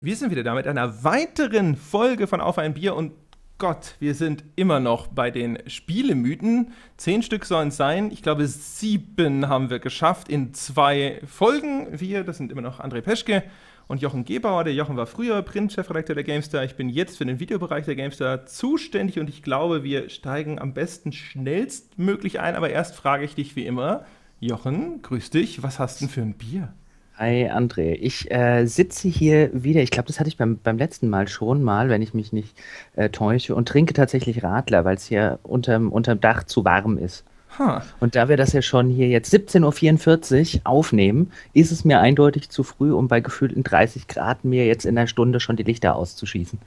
Wir sind wieder da mit einer weiteren Folge von Auf ein Bier und Gott, wir sind immer noch bei den Spielemythen. Zehn Stück sollen es sein. Ich glaube, sieben haben wir geschafft in zwei Folgen. Wir, das sind immer noch André Peschke und Jochen Gebauer. Der Jochen war früher Print-Chefredakteur der GameStar. Ich bin jetzt für den Videobereich der GameStar zuständig und ich glaube, wir steigen am besten schnellstmöglich ein. Aber erst frage ich dich wie immer, Jochen, grüß dich, was hast du denn für ein Bier? Hi André, ich äh, sitze hier wieder, ich glaube, das hatte ich beim, beim letzten Mal schon mal, wenn ich mich nicht äh, täusche, und trinke tatsächlich Radler, weil es hier unterm, unterm Dach zu warm ist. Huh. Und da wir das ja schon hier jetzt 17.44 Uhr aufnehmen, ist es mir eindeutig zu früh, um bei gefühlten 30 Grad mir jetzt in einer Stunde schon die Lichter auszuschießen.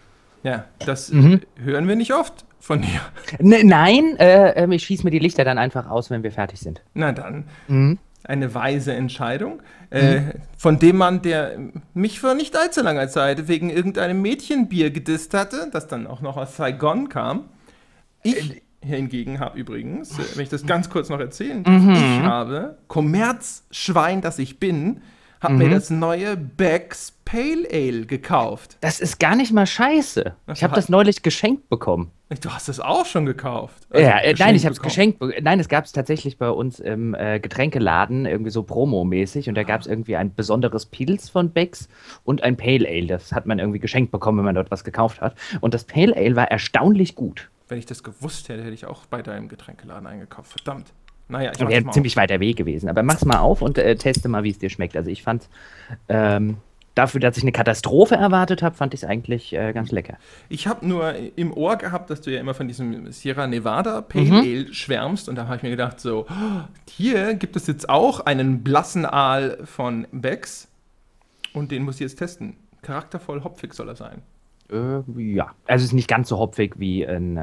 Ja, das mhm. hören wir nicht oft von dir. N nein, äh, ähm, ich schieße mir die Lichter dann einfach aus, wenn wir fertig sind. Na dann. Mhm eine weise Entscheidung, äh, mhm. von dem Mann, der mich vor nicht allzu langer Zeit wegen irgendeinem Mädchenbier gedisst hatte, das dann auch noch aus Saigon kam. Ich äh, hingegen habe übrigens, äh, wenn ich das ganz kurz noch erzählen mhm. ich habe, Kommerzschwein, das ich bin, habe mhm. mir das neue Becks Pale Ale gekauft. Das ist gar nicht mal scheiße. Ich habe das neulich geschenkt bekommen. Du hast es auch schon gekauft. Also ja, äh, nein, ich habe es geschenkt. Nein, es gab es tatsächlich bei uns im äh, Getränkeladen irgendwie so Promo-mäßig und da gab es irgendwie ein besonderes Pilz von Becks und ein Pale Ale. Das hat man irgendwie geschenkt bekommen, wenn man dort was gekauft hat. Und das Pale Ale war erstaunlich gut. Wenn ich das gewusst hätte, hätte ich auch bei deinem Getränkeladen eingekauft. Verdammt. Naja, ich wäre ziemlich weiter Weg gewesen. Aber mach's mal auf und äh, teste mal, wie es dir schmeckt. Also ich fand ähm, dafür, dass ich eine Katastrophe erwartet habe, fand ich es eigentlich äh, ganz lecker. Ich habe nur im Ohr gehabt, dass du ja immer von diesem Sierra Nevada Pale mhm. Ale schwärmst und da habe ich mir gedacht, so, hier gibt es jetzt auch einen blassen Aal von Becks und den muss ich jetzt testen. Charaktervoll hopfig soll er sein. Äh, ja, also es ist nicht ganz so hopfig wie ein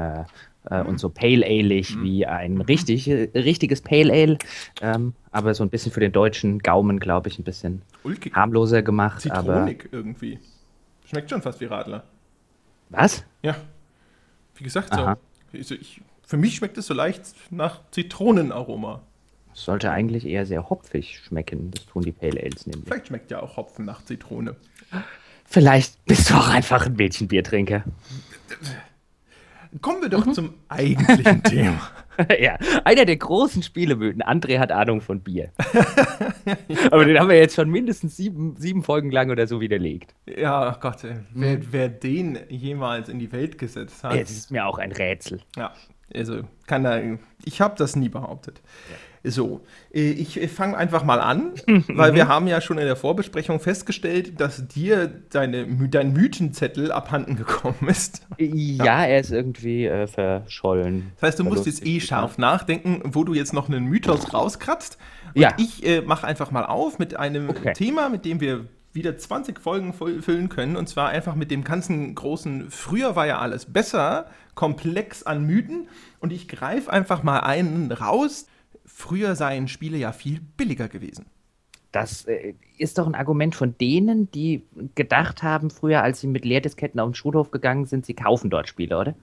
äh, und so Pale Ale-ig mhm. wie ein richtig, richtiges Pale Ale. Ähm, aber so ein bisschen für den deutschen Gaumen, glaube ich, ein bisschen Ulkig. harmloser gemacht. Zitronig aber irgendwie. Schmeckt schon fast wie Radler. Was? Ja. Wie gesagt, so. Also ich, für mich schmeckt es so leicht nach Zitronenaroma. Sollte eigentlich eher sehr hopfig schmecken. Das tun die Pale Ales nämlich. Vielleicht schmeckt ja auch Hopfen nach Zitrone. Vielleicht bist du auch einfach ein Mädchenbiertrinker. Kommen wir doch mhm. zum eigentlichen Thema. ja, einer der großen Spielemythen. André hat Ahnung von Bier. Aber den haben wir jetzt schon mindestens sieben, sieben Folgen lang oder so widerlegt. Ja, oh Gott, wer, mhm. wer, den jemals in die Welt gesetzt hat. Das ist mir auch ein Rätsel. Ja, also kann da, ich habe das nie behauptet. Ja. So, äh, ich fange einfach mal an, weil wir haben ja schon in der Vorbesprechung festgestellt, dass dir deine, dein Mythenzettel abhanden gekommen ist. Ja, ja. er ist irgendwie äh, verschollen. Das heißt, du musst jetzt eh scharf nachdenken, wo du jetzt noch einen Mythos rauskratzt. Und ja. ich äh, mache einfach mal auf mit einem okay. Thema, mit dem wir wieder 20 Folgen füllen können. Und zwar einfach mit dem ganzen großen, früher war ja alles besser, Komplex an Mythen. Und ich greife einfach mal einen raus, früher seien Spiele ja viel billiger gewesen. Das äh, ist doch ein Argument von denen, die gedacht haben, früher, als sie mit Leerdisketten auf den Schulhof gegangen sind, sie kaufen dort Spiele, oder?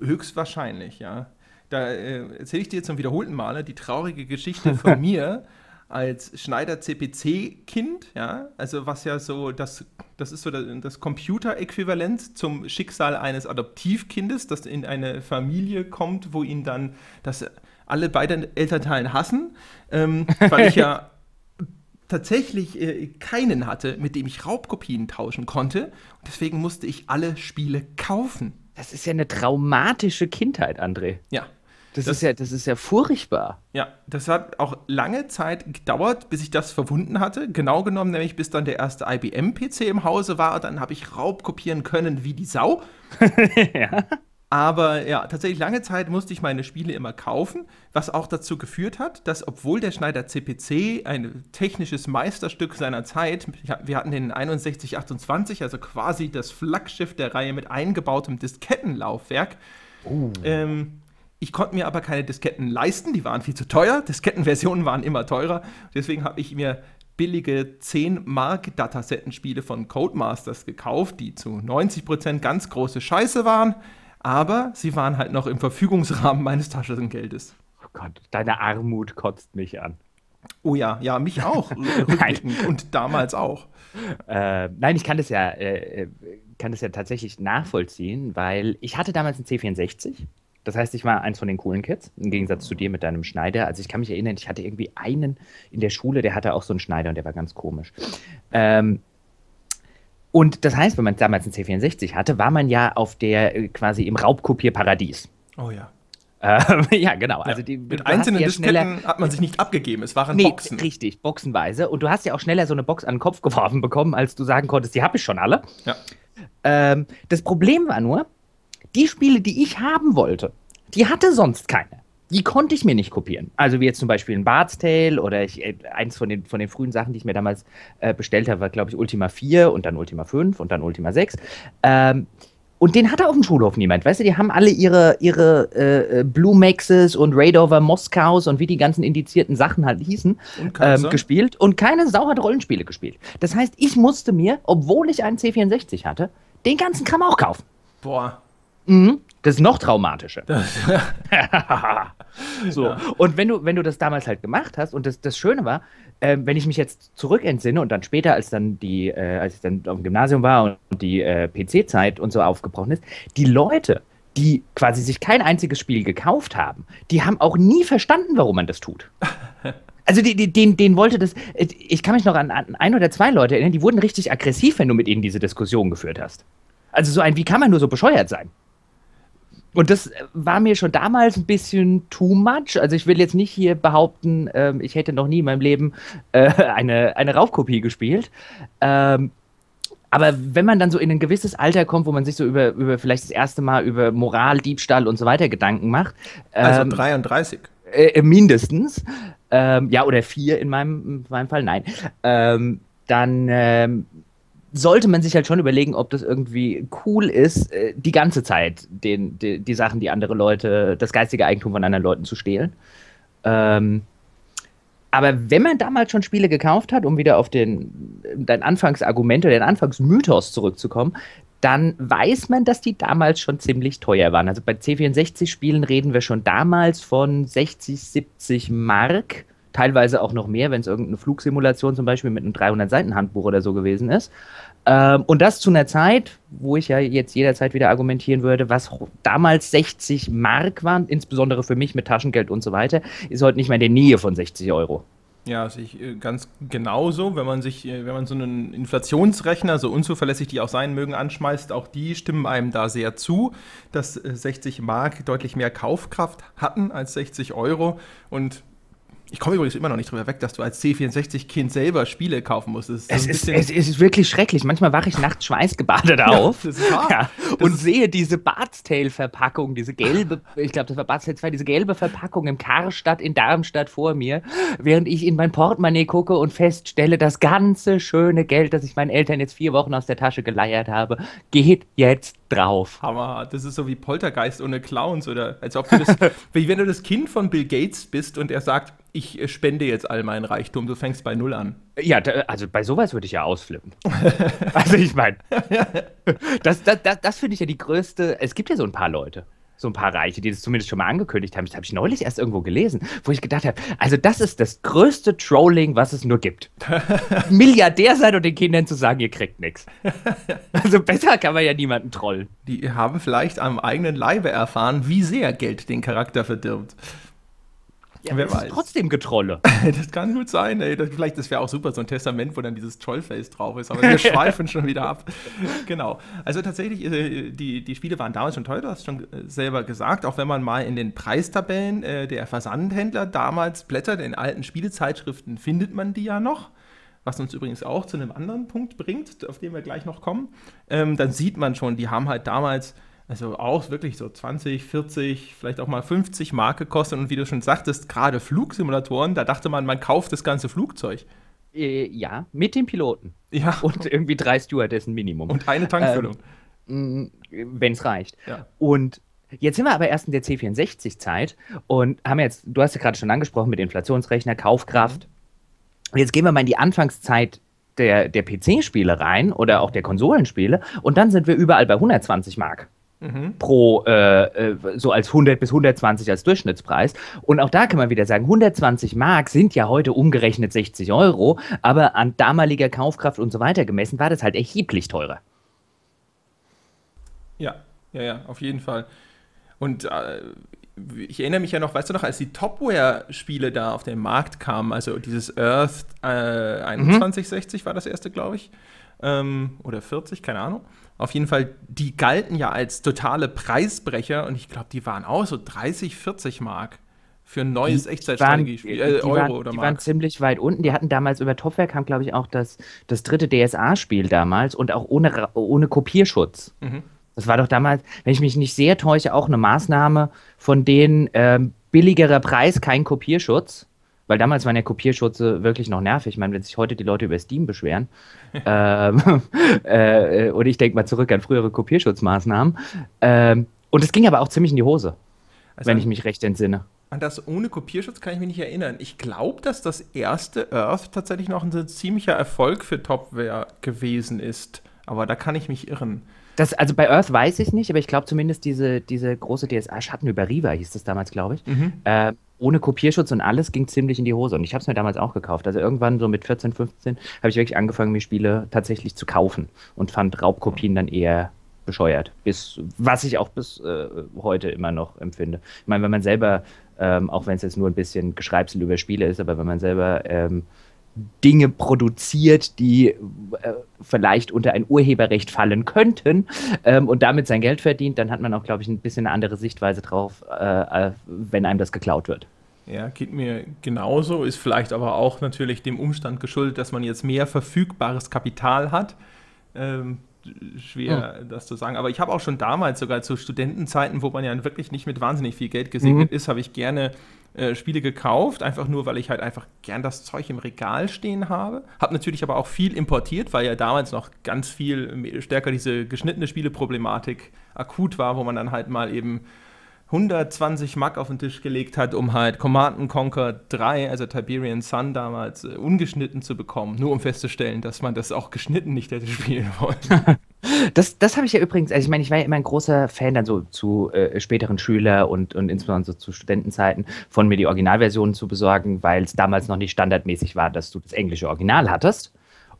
Höchstwahrscheinlich, ja. Da äh, erzähle ich dir zum wiederholten Male die traurige Geschichte von mir als Schneider CPC-Kind, ja, also was ja so, das, das ist so das Computeräquivalent zum Schicksal eines Adoptivkindes, das in eine Familie kommt, wo ihn dann das alle beiden Elternteilen hassen, ähm, weil ich ja tatsächlich äh, keinen hatte, mit dem ich Raubkopien tauschen konnte. Und deswegen musste ich alle Spiele kaufen. Das ist ja eine traumatische Kindheit, André. Ja. Das, das, ist ja, das ist ja furchtbar. Ja, das hat auch lange Zeit gedauert, bis ich das verwunden hatte. Genau genommen, nämlich bis dann der erste IBM-PC im Hause war. Dann habe ich Raubkopieren können wie die Sau. ja. Aber ja, tatsächlich lange Zeit musste ich meine Spiele immer kaufen, was auch dazu geführt hat, dass obwohl der Schneider CPC ein technisches Meisterstück seiner Zeit, wir hatten den 6128, also quasi das Flaggschiff der Reihe mit eingebautem Diskettenlaufwerk, uh. ähm, ich konnte mir aber keine Disketten leisten, die waren viel zu teuer. Diskettenversionen waren immer teurer. Deswegen habe ich mir billige 10 Mark Datasettenspiele von Codemasters gekauft, die zu 90% ganz große Scheiße waren aber sie waren halt noch im Verfügungsrahmen meines Taschengeldes. Oh Gott, deine Armut kotzt mich an. Oh ja, ja, mich auch. und damals auch. Äh, nein, ich kann das ja, äh, äh, kann das ja tatsächlich nachvollziehen, weil ich hatte damals einen C64. Das heißt, ich war eins von den coolen Kids, im Gegensatz zu dir mit deinem Schneider. Also ich kann mich erinnern, ich hatte irgendwie einen in der Schule, der hatte auch so einen Schneider und der war ganz komisch. Ähm, und das heißt, wenn man damals einen C64 hatte, war man ja auf der äh, quasi im Raubkopierparadies. Oh ja. Ähm, ja, genau. Also die, Mit einzelnen ja Disketten hat man sich nicht abgegeben. Es waren nee, Boxen. Richtig, boxenweise. Und du hast ja auch schneller so eine Box an den Kopf geworfen bekommen, als du sagen konntest, die habe ich schon alle. Ja. Ähm, das Problem war nur, die Spiele, die ich haben wollte, die hatte sonst keine. Die konnte ich mir nicht kopieren. Also wie jetzt zum Beispiel ein Bard's Tale oder ich, äh, eins von den, von den frühen Sachen, die ich mir damals äh, bestellt habe, war glaube ich Ultima 4 und dann Ultima 5 und dann Ultima 6. Ähm, und den hatte auf dem Schulhof niemand. Weißt du, die haben alle ihre, ihre äh, Blue Maxes und Raidover Moskaus und wie die ganzen indizierten Sachen halt hießen, ähm, gespielt. Und keine Sau hat Rollenspiele gespielt. Das heißt, ich musste mir, obwohl ich einen C64 hatte, den ganzen Kram auch kaufen. Boah. Mhm. Das ist noch traumatischer. so. Ja. Und wenn du, wenn du das damals halt gemacht hast, und das, das Schöne war, äh, wenn ich mich jetzt zurückentsinne und dann später, als dann die, äh, als ich dann auf dem Gymnasium war und die äh, PC-Zeit und so aufgebrochen ist, die Leute, die quasi sich kein einziges Spiel gekauft haben, die haben auch nie verstanden, warum man das tut. Also die, die, den, den wollte das. Ich kann mich noch an, an ein oder zwei Leute erinnern, die wurden richtig aggressiv, wenn du mit ihnen diese Diskussion geführt hast. Also so ein, wie kann man nur so bescheuert sein? Und das war mir schon damals ein bisschen too much. Also ich will jetzt nicht hier behaupten, ähm, ich hätte noch nie in meinem Leben äh, eine, eine Raubkopie gespielt. Ähm, aber wenn man dann so in ein gewisses Alter kommt, wo man sich so über, über vielleicht das erste Mal über Moral, Diebstahl und so weiter Gedanken macht. Also ähm, also 33. Äh, mindestens. Ähm, ja, oder vier in meinem, in meinem Fall, nein. Ähm, dann ähm, sollte man sich halt schon überlegen, ob das irgendwie cool ist, äh, die ganze Zeit den, die, die Sachen, die andere Leute, das geistige Eigentum von anderen Leuten zu stehlen. Ähm, aber wenn man damals schon Spiele gekauft hat, um wieder auf den, dein Anfangsargument oder den Anfangsmythos zurückzukommen, dann weiß man, dass die damals schon ziemlich teuer waren. Also bei C64-Spielen reden wir schon damals von 60, 70 Mark, teilweise auch noch mehr, wenn es irgendeine Flugsimulation zum Beispiel mit einem 300-Seiten-Handbuch oder so gewesen ist. Ähm, und das zu einer Zeit, wo ich ja jetzt jederzeit wieder argumentieren würde, was damals 60 Mark waren, insbesondere für mich mit Taschengeld und so weiter, ist heute nicht mehr in der Nähe von 60 Euro. Ja, sehe ich äh, ganz genauso. Wenn man sich, äh, wenn man so einen Inflationsrechner, so unzuverlässig die auch sein mögen, anschmeißt, auch die stimmen einem da sehr zu, dass 60 äh, Mark deutlich mehr Kaufkraft hatten als 60 Euro. Und ich komme übrigens immer noch nicht drüber weg, dass du als C64-Kind selber Spiele kaufen musstest. Es ist, es ist wirklich schrecklich. Manchmal wache ich nachts schweißgebadet auf ja, ja, und sehe diese Bart's Tale-Verpackung, diese gelbe, ich glaube, das war Bart's Tale 2, diese gelbe Verpackung im Karstadt in Darmstadt vor mir, während ich in mein Portemonnaie gucke und feststelle, das ganze schöne Geld, das ich meinen Eltern jetzt vier Wochen aus der Tasche geleiert habe, geht jetzt drauf. Hammer, das ist so wie Poltergeist ohne Clowns oder als ob du das, wie wenn du das Kind von Bill Gates bist und er sagt, ich äh, spende jetzt all meinen Reichtum, du fängst bei Null an. Ja, da, also bei sowas würde ich ja ausflippen. also ich meine, das, das, das, das finde ich ja die größte, es gibt ja so ein paar Leute, so ein paar Reiche, die das zumindest schon mal angekündigt haben. Das habe ich neulich erst irgendwo gelesen, wo ich gedacht habe, also das ist das größte Trolling, was es nur gibt. Milliardär sein und den Kindern zu sagen, ihr kriegt nichts. Also besser kann man ja niemanden trollen. Die haben vielleicht am eigenen Leibe erfahren, wie sehr Geld den Charakter verdirbt. Ja, Wer weiß. trotzdem Getrolle. das kann gut sein, ey. Das, vielleicht, das wäre auch super, so ein Testament, wo dann dieses Trollface drauf ist. Aber wir schweifen schon wieder ab. Genau. Also tatsächlich, äh, die, die Spiele waren damals schon teuer, du hast schon äh, selber gesagt. Auch wenn man mal in den Preistabellen äh, der Versandhändler damals blättert, in alten Spielezeitschriften findet man die ja noch was uns übrigens auch zu einem anderen Punkt bringt, auf den wir gleich noch kommen, ähm, dann sieht man schon, die haben halt damals also auch wirklich so 20, 40, vielleicht auch mal 50 Mark gekostet. Und wie du schon sagtest, gerade Flugsimulatoren, da dachte man, man kauft das ganze Flugzeug. Äh, ja, mit dem Piloten. Ja. Und irgendwie drei Stewardessen Minimum. Und eine Tankfüllung. Ähm, Wenn es reicht. Ja. Und Jetzt sind wir aber erst in der C64-Zeit und haben jetzt, du hast ja gerade schon angesprochen mit Inflationsrechner, Kaufkraft. Und jetzt gehen wir mal in die Anfangszeit der, der PC-Spiele rein oder auch der Konsolenspiele und dann sind wir überall bei 120 Mark. Mhm. pro, äh, äh so als 100 bis 120 als Durchschnittspreis. Und auch da kann man wieder sagen, 120 Mark sind ja heute umgerechnet 60 Euro, aber an damaliger Kaufkraft und so weiter gemessen war das halt erheblich teurer. Ja, ja, ja, auf jeden Fall. Und äh, ich erinnere mich ja noch, weißt du noch, als die Topware-Spiele da auf den Markt kamen, also dieses Earth äh, 2160 mhm. war das erste, glaube ich, ähm, oder 40, keine Ahnung. Auf jeden Fall, die galten ja als totale Preisbrecher und ich glaube, die waren auch so 30, 40 Mark für ein neues Echtzeitstrategiespiel. Äh, Euro waren, oder Die Mark. waren ziemlich weit unten. Die hatten damals über Topware kam, glaube ich, auch das, das dritte DSA-Spiel damals und auch ohne, ohne Kopierschutz. Mhm. Das war doch damals, wenn ich mich nicht sehr täusche, auch eine Maßnahme von denen ähm, billigerer Preis, kein Kopierschutz. Weil damals waren ja Kopierschutze wirklich noch nervig. Ich meine, wenn sich heute die Leute über Steam beschweren, ähm, äh, und ich denke mal zurück an frühere Kopierschutzmaßnahmen. Ähm, und es ging aber auch ziemlich in die Hose, also wenn ich mich recht entsinne. An das ohne Kopierschutz kann ich mich nicht erinnern. Ich glaube, dass das erste Earth tatsächlich noch ein ziemlicher Erfolg für Topware gewesen ist. Aber da kann ich mich irren. Das, also bei Earth weiß ich nicht, aber ich glaube zumindest diese, diese große DSA Schatten über Riva hieß das damals, glaube ich. Mhm. Äh, ohne Kopierschutz und alles ging ziemlich in die Hose. Und ich habe es mir damals auch gekauft. Also irgendwann so mit 14, 15 habe ich wirklich angefangen, mir Spiele tatsächlich zu kaufen und fand Raubkopien dann eher bescheuert. Bis, was ich auch bis äh, heute immer noch empfinde. Ich meine, wenn man selber, ähm, auch wenn es jetzt nur ein bisschen Geschreibsel über Spiele ist, aber wenn man selber ähm, Dinge produziert, die äh, vielleicht unter ein Urheberrecht fallen könnten ähm, und damit sein Geld verdient, dann hat man auch, glaube ich, ein bisschen eine andere Sichtweise drauf, äh, äh, wenn einem das geklaut wird. Ja, geht mir genauso, ist vielleicht aber auch natürlich dem Umstand geschuldet, dass man jetzt mehr verfügbares Kapital hat. Ähm, schwer, mhm. das zu sagen. Aber ich habe auch schon damals, sogar zu Studentenzeiten, wo man ja wirklich nicht mit wahnsinnig viel Geld gesegnet mhm. ist, habe ich gerne äh, Spiele gekauft, einfach nur, weil ich halt einfach gern das Zeug im Regal stehen habe. Habe natürlich aber auch viel importiert, weil ja damals noch ganz viel stärker diese geschnittene Spieleproblematik akut war, wo man dann halt mal eben 120 Mark auf den Tisch gelegt hat, um halt Command Conquer 3, also Tiberian Sun damals, äh, ungeschnitten zu bekommen, nur um festzustellen, dass man das auch geschnitten nicht hätte spielen wollen. Das, das habe ich ja übrigens, also ich meine, ich war ja immer ein großer Fan dann so zu äh, späteren Schüler und, und insbesondere zu Studentenzeiten von mir die Originalversionen zu besorgen, weil es damals noch nicht standardmäßig war, dass du das englische Original hattest.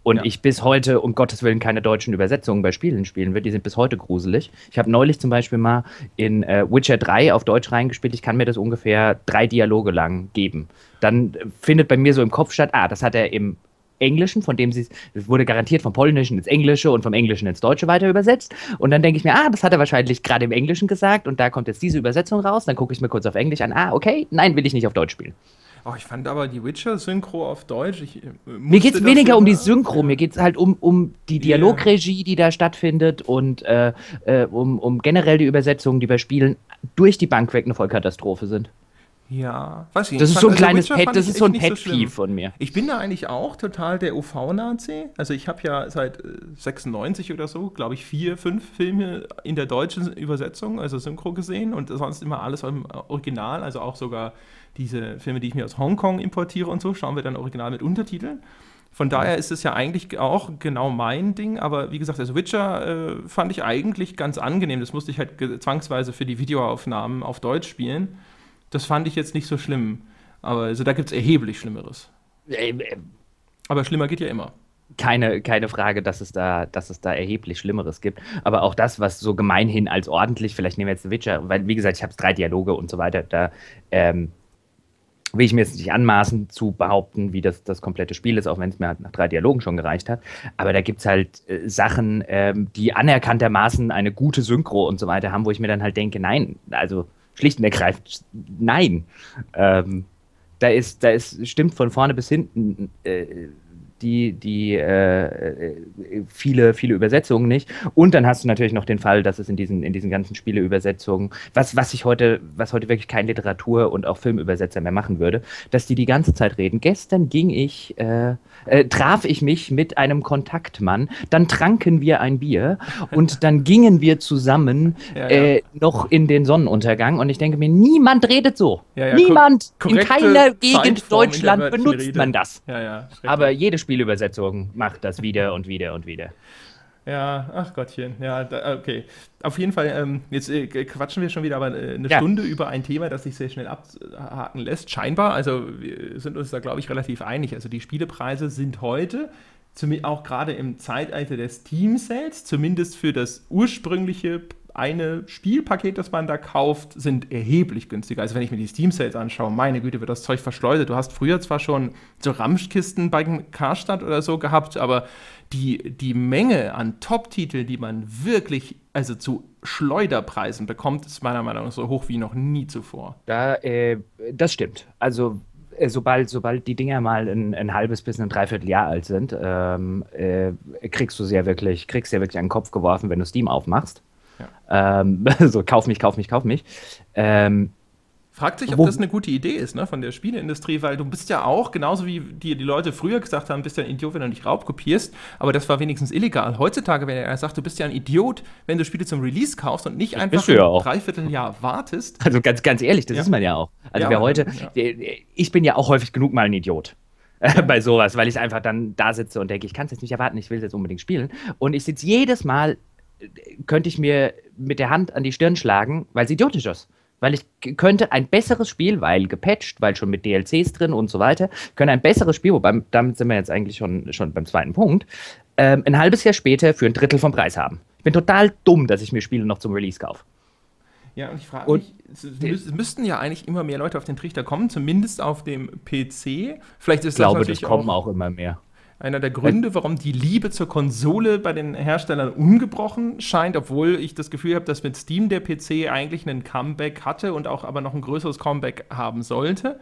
Und ja. ich bis heute, um Gottes Willen, keine deutschen Übersetzungen bei Spielen spielen will. Die sind bis heute gruselig. Ich habe neulich zum Beispiel mal in äh, Witcher 3 auf Deutsch reingespielt. Ich kann mir das ungefähr drei Dialoge lang geben. Dann findet bei mir so im Kopf statt, ah, das hat er im Englischen, von dem sie es wurde garantiert vom Polnischen ins Englische und vom Englischen ins Deutsche weiter übersetzt. Und dann denke ich mir, ah, das hat er wahrscheinlich gerade im Englischen gesagt und da kommt jetzt diese Übersetzung raus. Dann gucke ich mir kurz auf Englisch an, ah, okay, nein, will ich nicht auf Deutsch spielen. Oh, ich fand aber die Witcher-Synchro auf Deutsch. Ich, äh, mir geht es weniger um die Synchro, mir geht es halt um, um die Dialogregie, die da stattfindet und äh, äh, um, um generell die Übersetzungen, die bei Spielen durch die Bank weg eine Vollkatastrophe sind. Ja, weiß ich Das ist so ein also kleines Pet, das ist so ein Pet so von mir. Ich bin da eigentlich auch total der UV-Nazi. Also ich habe ja seit 96 äh, oder so, glaube ich, vier, fünf Filme in der deutschen Übersetzung, also Synchro gesehen und sonst immer alles im Original, also auch sogar diese Filme, die ich mir aus Hongkong importiere und so, schauen wir dann original mit Untertiteln. Von daher ist es ja eigentlich auch genau mein Ding, aber wie gesagt, also Witcher äh, fand ich eigentlich ganz angenehm. Das musste ich halt zwangsweise für die Videoaufnahmen auf Deutsch spielen. Das fand ich jetzt nicht so schlimm. Aber also da gibt es erheblich Schlimmeres. Äh, äh, aber schlimmer geht ja immer. Keine, keine Frage, dass es, da, dass es da erheblich Schlimmeres gibt. Aber auch das, was so gemeinhin als ordentlich, vielleicht nehmen wir jetzt The Witcher, weil, wie gesagt, ich habe drei Dialoge und so weiter, da ähm, will ich mir jetzt nicht anmaßen zu behaupten, wie das, das komplette Spiel ist, auch wenn es mir halt nach drei Dialogen schon gereicht hat. Aber da gibt es halt äh, Sachen, ähm, die anerkanntermaßen eine gute Synchro und so weiter haben, wo ich mir dann halt denke, nein, also schlicht und ergreifend nein. Ähm, da ist, da ist, stimmt von vorne bis hinten äh, die, die äh, äh, viele, viele Übersetzungen nicht. Und dann hast du natürlich noch den Fall, dass es in diesen, in diesen ganzen Spieleübersetzungen, was, was ich heute, was heute wirklich kein Literatur- und auch Filmübersetzer mehr machen würde, dass die die ganze Zeit reden. Gestern ging ich, äh, äh, traf ich mich mit einem Kontaktmann, dann tranken wir ein Bier und dann gingen wir zusammen ja, ja. Äh, noch in den Sonnenuntergang und ich denke mir, niemand redet so. Ja, niemand in keiner Gegend Deutschland benutzt man das. Aber jede Spielübersetzung macht das wieder und wieder und wieder. Ja, ach Gottchen. Ja, da, okay. Auf jeden Fall, ähm, jetzt äh, quatschen wir schon wieder aber äh, eine ja. Stunde über ein Thema, das sich sehr schnell abhaken lässt. Scheinbar, also wir sind uns da, glaube ich, relativ einig. Also die Spielepreise sind heute, auch gerade im Zeitalter des Team Sales, zumindest für das ursprüngliche eine Spielpaket, das man da kauft, sind erheblich günstiger. Also wenn ich mir die Steam Sales anschaue, meine Güte, wird das Zeug verschleudert. Du hast früher zwar schon so Ramschkisten beim Karstadt oder so gehabt, aber die, die Menge an Top-Titeln, die man wirklich also zu Schleuderpreisen bekommt, ist meiner Meinung nach so hoch wie noch nie zuvor. Da, äh, das stimmt. Also äh, sobald, sobald die Dinger mal ein, ein, halbes bis ein Dreivierteljahr alt sind, ähm, äh, kriegst du sie ja wirklich, kriegst ja wirklich an den Kopf geworfen, wenn du Steam aufmachst. Ja. Ähm, so, kauf mich, kauf mich, kauf mich. Ähm, Fragt sich, ob das eine gute Idee ist, ne, von der Spieleindustrie, weil du bist ja auch, genauso wie die, die Leute früher gesagt haben, bist ja ein Idiot, wenn du nicht raubkopierst, aber das war wenigstens illegal. Heutzutage, wenn er sagt, du bist ja ein Idiot, wenn du Spiele zum Release kaufst und nicht einfach ja ein Dreivierteljahr wartest. Also ganz, ganz ehrlich, das ja. ist man ja auch. Also ja, wer heute, ich bin ja auch häufig genug mal ein Idiot. Äh, bei sowas, weil ich einfach dann da sitze und denke, ich kann es jetzt nicht erwarten, ich will es jetzt unbedingt spielen. Und ich sitze jedes Mal könnte ich mir mit der Hand an die Stirn schlagen, weil es idiotisch ist. Weil ich könnte ein besseres Spiel, weil gepatcht, weil schon mit DLCs drin und so weiter, könnte ein besseres Spiel, wobei damit sind wir jetzt eigentlich schon, schon beim zweiten Punkt, ähm, ein halbes Jahr später für ein Drittel vom Preis haben. Ich bin total dumm, dass ich mir Spiele noch zum Release kaufe. Ja, und ich frage mich, es, müssten ja eigentlich immer mehr Leute auf den Trichter kommen, zumindest auf dem PC. Vielleicht ist ich glaube, das kommen auch, auch immer mehr einer der Gründe, warum die Liebe zur Konsole bei den Herstellern ungebrochen scheint, obwohl ich das Gefühl habe, dass mit Steam der PC eigentlich einen Comeback hatte und auch aber noch ein größeres Comeback haben sollte.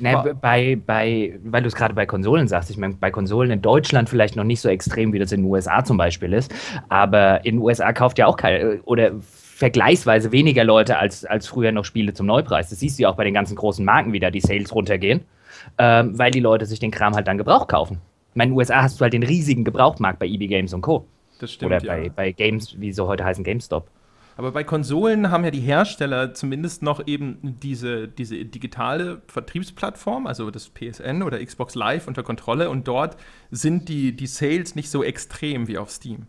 Na, bei, bei, weil du es gerade bei Konsolen sagst, ich meine, bei Konsolen in Deutschland vielleicht noch nicht so extrem, wie das in den USA zum Beispiel ist, aber in den USA kauft ja auch keine oder vergleichsweise weniger Leute als, als früher noch Spiele zum Neupreis. Das siehst du ja auch bei den ganzen großen Marken, wie da die Sales runtergehen, ähm, weil die Leute sich den Kram halt dann Gebrauch kaufen. Ich meine, in den USA hast du halt den riesigen Gebrauchtmarkt bei EB Games und Co. Das stimmt. Oder bei, ja. bei Games, wie so heute heißen, GameStop. Aber bei Konsolen haben ja die Hersteller zumindest noch eben diese, diese digitale Vertriebsplattform, also das PSN oder Xbox Live unter Kontrolle und dort sind die, die Sales nicht so extrem wie auf Steam.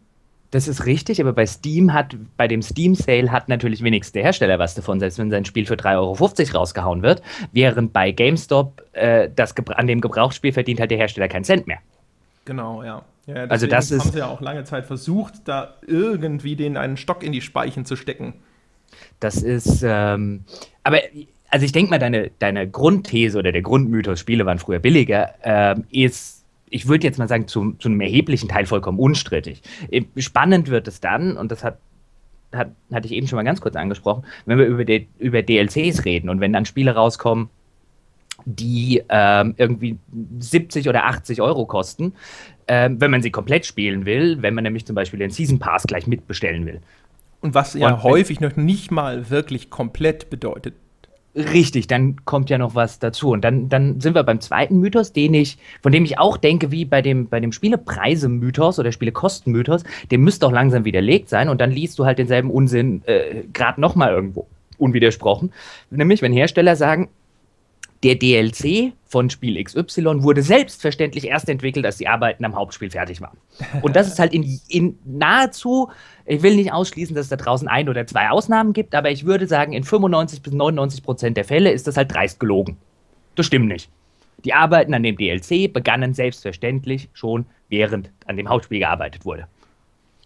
Das ist richtig, aber bei Steam hat, bei dem Steam Sale hat natürlich wenigstens der Hersteller was davon, selbst wenn sein Spiel für 3,50 Euro rausgehauen wird, während bei GameStop äh, das, an dem Gebrauchsspiel verdient halt der Hersteller keinen Cent mehr. Genau, ja. ja also das haben ist, sie ja auch lange Zeit versucht, da irgendwie den einen Stock in die Speichen zu stecken. Das ist, ähm, aber also ich denke mal, deine, deine Grundthese oder der Grundmythos, Spiele waren früher billiger, ähm, ist, ich würde jetzt mal sagen, zu, zu einem erheblichen Teil vollkommen unstrittig. Äh, spannend wird es dann, und das hat hat, hatte ich eben schon mal ganz kurz angesprochen, wenn wir über, die, über DLCs reden und wenn dann Spiele rauskommen, die ähm, irgendwie 70 oder 80 Euro kosten, ähm, wenn man sie komplett spielen will, wenn man nämlich zum Beispiel den Season Pass gleich mitbestellen will. Und was ja Und, häufig noch nicht mal wirklich komplett bedeutet. Richtig, dann kommt ja noch was dazu. Und dann, dann sind wir beim zweiten Mythos, den ich, von dem ich auch denke, wie bei dem, bei dem Spielepreise-Mythos oder Spielekosten-Mythos, der müsste auch langsam widerlegt sein und dann liest du halt denselben Unsinn äh, gerade nochmal irgendwo unwidersprochen. Nämlich, wenn Hersteller sagen, der DLC von Spiel XY wurde selbstverständlich erst entwickelt, als die Arbeiten am Hauptspiel fertig waren. Und das ist halt in, in nahezu, ich will nicht ausschließen, dass es da draußen ein oder zwei Ausnahmen gibt, aber ich würde sagen, in 95 bis 99 Prozent der Fälle ist das halt dreist gelogen. Das stimmt nicht. Die Arbeiten an dem DLC begannen selbstverständlich schon während an dem Hauptspiel gearbeitet wurde.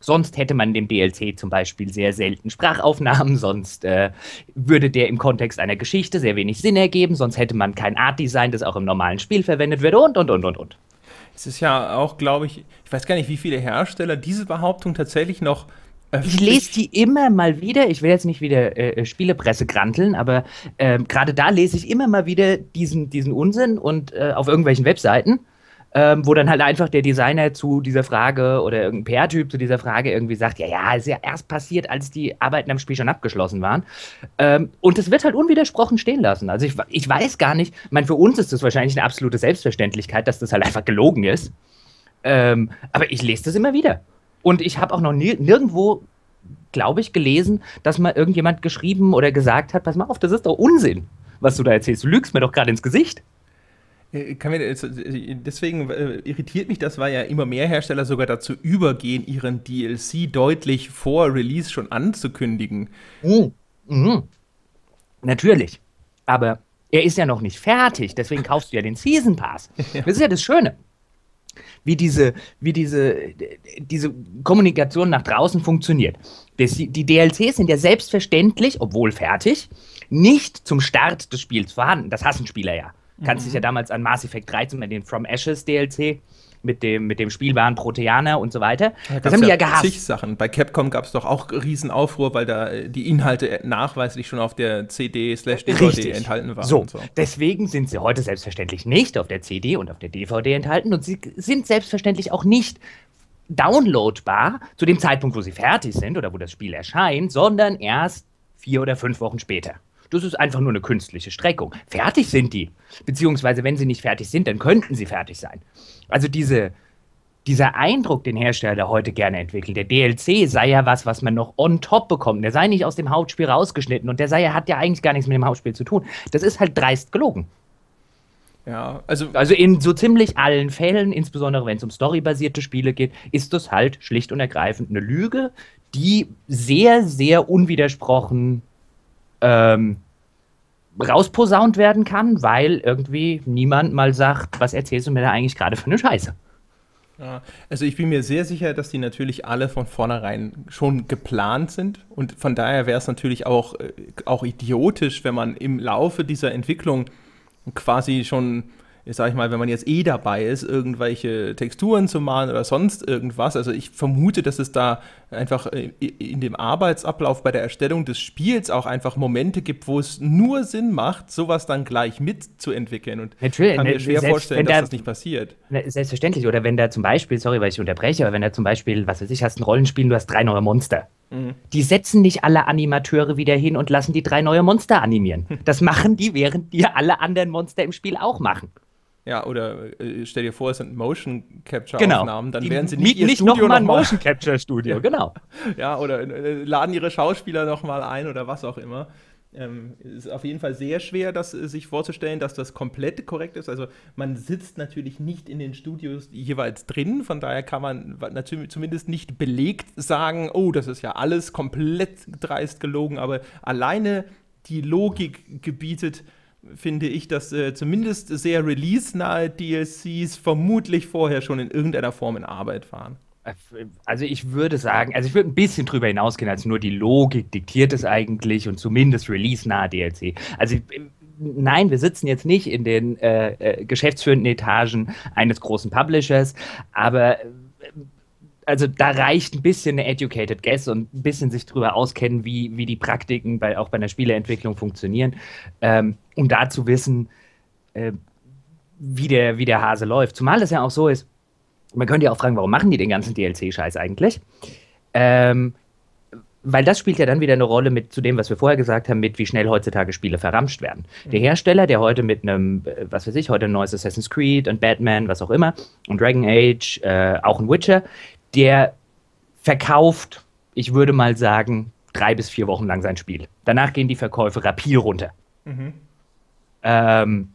Sonst hätte man dem DLC zum Beispiel sehr selten Sprachaufnahmen, sonst äh, würde der im Kontext einer Geschichte sehr wenig Sinn ergeben, sonst hätte man kein Art-Design, das auch im normalen Spiel verwendet wird und, und, und, und, und. Es ist ja auch, glaube ich, ich weiß gar nicht, wie viele Hersteller diese Behauptung tatsächlich noch ich lese die immer mal wieder. Ich will jetzt nicht wieder äh, äh Spielepresse granteln, aber äh, gerade da lese ich immer mal wieder diesen, diesen Unsinn und äh, auf irgendwelchen Webseiten ähm, wo dann halt einfach der Designer zu dieser Frage oder irgendein PR-Typ zu dieser Frage irgendwie sagt, ja, ja, ist ja erst passiert, als die Arbeiten am Spiel schon abgeschlossen waren. Ähm, und es wird halt unwidersprochen stehen lassen. Also ich, ich weiß gar nicht, ich meine, für uns ist das wahrscheinlich eine absolute Selbstverständlichkeit, dass das halt einfach gelogen ist. Ähm, aber ich lese das immer wieder. Und ich habe auch noch nie, nirgendwo, glaube ich, gelesen, dass mal irgendjemand geschrieben oder gesagt hat, pass mal auf, das ist doch Unsinn, was du da erzählst. Du lügst mir doch gerade ins Gesicht kann mir, äh, deswegen äh, irritiert mich das, weil ja immer mehr Hersteller sogar dazu übergehen, ihren DLC deutlich vor Release schon anzukündigen. Mhm. Mhm. Natürlich. Aber er ist ja noch nicht fertig, deswegen kaufst du ja den Season Pass. Das ist ja das Schöne. Wie diese, wie diese, diese Kommunikation nach draußen funktioniert. Das, die DLCs sind ja selbstverständlich, obwohl fertig, nicht zum Start des Spiels vorhanden. Das hassen Spieler ja. Kannst dich ja mhm. damals an Mass Effect 13 mit den From Ashes DLC mit dem, mit dem spielbaren Proteaner und so weiter. Da das haben die ja, ja gehasst. Zig Sachen. Bei Capcom gab es doch auch Riesenaufruhr, weil da äh, die Inhalte nachweislich schon auf der CD slash DVD enthalten waren. So. so, deswegen sind sie heute selbstverständlich nicht auf der CD und auf der DVD enthalten und sie sind selbstverständlich auch nicht downloadbar zu dem Zeitpunkt, wo sie fertig sind oder wo das Spiel erscheint, sondern erst vier oder fünf Wochen später. Das ist einfach nur eine künstliche Streckung. Fertig sind die. Beziehungsweise, wenn sie nicht fertig sind, dann könnten sie fertig sein. Also diese, dieser Eindruck, den Hersteller heute gerne entwickelt, der DLC sei ja was, was man noch on top bekommt. Der sei nicht aus dem Hauptspiel rausgeschnitten und der sei ja, hat ja eigentlich gar nichts mit dem Hauptspiel zu tun. Das ist halt dreist gelogen. Ja, also. Also in so ziemlich allen Fällen, insbesondere wenn es um storybasierte Spiele geht, ist das halt schlicht und ergreifend eine Lüge, die sehr, sehr unwidersprochen ähm, rausposaunt werden kann, weil irgendwie niemand mal sagt, was erzählst du mir da eigentlich gerade für eine Scheiße. Also ich bin mir sehr sicher, dass die natürlich alle von vornherein schon geplant sind und von daher wäre es natürlich auch, äh, auch idiotisch, wenn man im Laufe dieser Entwicklung quasi schon sag ich mal, wenn man jetzt eh dabei ist, irgendwelche Texturen zu malen oder sonst irgendwas. Also ich vermute, dass es da einfach äh, in dem Arbeitsablauf bei der Erstellung des Spiels auch einfach Momente gibt, wo es nur Sinn macht, sowas dann gleich mitzuentwickeln. Und Natürlich, kann mir ne, schwer vorstellen, dass da, das nicht passiert. Ne, selbstverständlich. Oder wenn da zum Beispiel, sorry, weil ich unterbreche, aber wenn da zum Beispiel, was weiß ich, hast ein Rollenspiel, du hast drei neue Monster. Mhm. Die setzen nicht alle Animateure wieder hin und lassen die drei neue Monster animieren. Das machen die, während die alle anderen Monster im Spiel auch machen. Ja, oder äh, stell dir vor, es sind Motion Capture genau. Aufnahmen, dann die werden sie nicht ihr nicht Studio noch mal ein Motion Capture Studio, genau. ja, oder äh, laden ihre Schauspieler noch mal ein oder was auch immer. Ähm, ist auf jeden Fall sehr schwer, das äh, sich vorzustellen, dass das komplett korrekt ist. Also man sitzt natürlich nicht in den Studios jeweils drin, von daher kann man natürlich zumindest nicht belegt sagen, oh, das ist ja alles komplett dreist gelogen, aber alleine die Logik gebietet, finde ich, dass äh, zumindest sehr release-nahe DLCs vermutlich vorher schon in irgendeiner Form in Arbeit waren. Also ich würde sagen, also ich würde ein bisschen drüber hinausgehen, als nur die Logik diktiert es eigentlich und zumindest release-nahe DLC. Also nein, wir sitzen jetzt nicht in den äh, äh, geschäftsführenden Etagen eines großen Publishers, aber also da reicht ein bisschen eine educated guess und ein bisschen sich darüber auskennen, wie, wie die Praktiken bei, auch bei einer Spieleentwicklung funktionieren, ähm, um da zu wissen, äh, wie, der, wie der Hase läuft. Zumal es ja auch so ist, man könnte ja auch fragen, warum machen die den ganzen DLC-Scheiß eigentlich? Ähm, weil das spielt ja dann wieder eine Rolle mit zu dem, was wir vorher gesagt haben, mit wie schnell heutzutage Spiele verramscht werden. Der mhm. Hersteller, der heute mit einem, äh, was weiß ich, heute ein neues Assassin's Creed und Batman, was auch immer, und Dragon Age, äh, auch ein Witcher, der verkauft, ich würde mal sagen, drei bis vier Wochen lang sein Spiel. Danach gehen die Verkäufe rapide runter. Mhm. Ähm,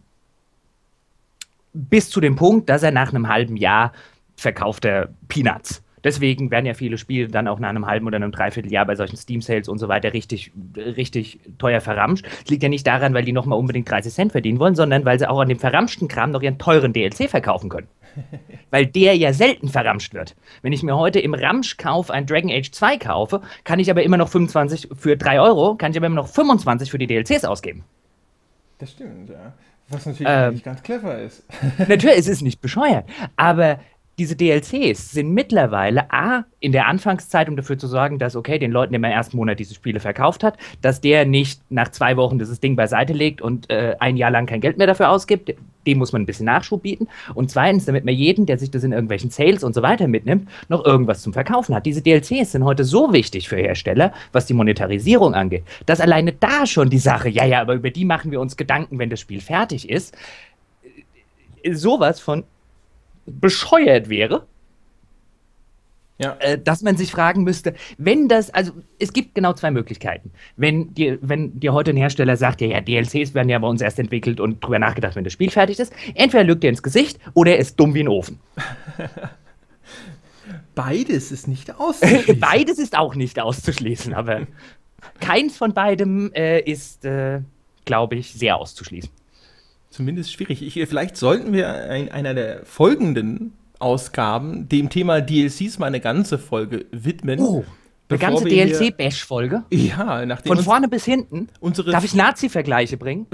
bis zu dem Punkt, dass er nach einem halben Jahr verkauft er Peanuts. Deswegen werden ja viele Spiele dann auch nach einem halben oder einem Dreivierteljahr bei solchen Steam-Sales und so weiter richtig, richtig teuer verramscht. Das liegt ja nicht daran, weil die nochmal unbedingt 30 Cent verdienen wollen, sondern weil sie auch an dem verramschten Kram noch ihren teuren DLC verkaufen können. weil der ja selten verramscht wird. Wenn ich mir heute im Ramschkauf ein Dragon Age 2 kaufe, kann ich aber immer noch 25 für 3 Euro, kann ich aber immer noch 25 für die DLCs ausgeben. Das stimmt, ja. Was natürlich ähm, nicht ganz clever ist. natürlich, es ist nicht bescheuert. Aber diese DLCs sind mittlerweile A, in der Anfangszeit, um dafür zu sorgen, dass, okay, den Leuten, der im ersten Monat diese Spiele verkauft hat, dass der nicht nach zwei Wochen dieses Ding beiseite legt und äh, ein Jahr lang kein Geld mehr dafür ausgibt. Dem muss man ein bisschen Nachschub bieten. Und zweitens, damit man jeden, der sich das in irgendwelchen Sales und so weiter mitnimmt, noch irgendwas zum Verkaufen hat. Diese DLCs sind heute so wichtig für Hersteller, was die Monetarisierung angeht, dass alleine da schon die Sache, ja, ja, aber über die machen wir uns Gedanken, wenn das Spiel fertig ist, sowas von bescheuert wäre. Ja. Äh, dass man sich fragen müsste, wenn das, also es gibt genau zwei Möglichkeiten. Wenn dir, wenn dir heute ein Hersteller sagt, ja, ja, DLCs werden ja bei uns erst entwickelt und drüber nachgedacht, wenn das Spiel fertig ist, entweder lügt er ins Gesicht oder er ist dumm wie ein Ofen. Beides ist nicht auszuschließen. Beides ist auch nicht auszuschließen, aber keins von beidem äh, ist, äh, glaube ich, sehr auszuschließen. Zumindest schwierig. Ich, vielleicht sollten wir in einer der folgenden Ausgaben dem Thema DLCs mal eine ganze Folge widmen. Oh. Eine ganze DLC-Bash-Folge? Ja, nachdem. Von vorne bis hinten? Darf ich Nazi-Vergleiche bringen?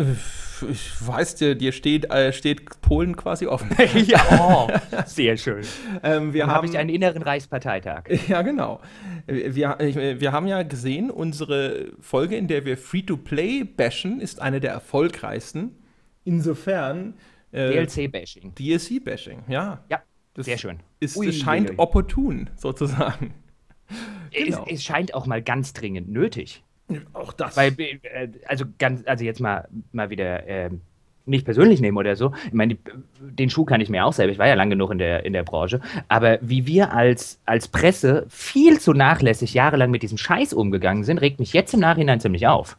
Ich weiß dir, dir steht, äh, steht Polen quasi offen. ja, oh, sehr schön. Ähm, wir Dann habe ich einen inneren Reichsparteitag. Ja, genau. Wir, wir haben ja gesehen, unsere Folge, in der wir Free-to-Play bashen, ist eine der erfolgreichsten. Insofern. Äh, DLC-Bashing. DLC-Bashing, ja. Ja. Das Sehr schön. Ist, ui, es scheint ui. opportun, sozusagen. Genau. Es, es, scheint auch mal ganz dringend nötig. Auch das. Weil, äh, also ganz, also jetzt mal, mal wieder äh, nicht persönlich nehmen oder so. Ich meine, den Schuh kann ich mir auch selber, ich war ja lang genug in der, in der Branche. Aber wie wir als, als Presse viel zu nachlässig jahrelang mit diesem Scheiß umgegangen sind, regt mich jetzt im Nachhinein ziemlich auf.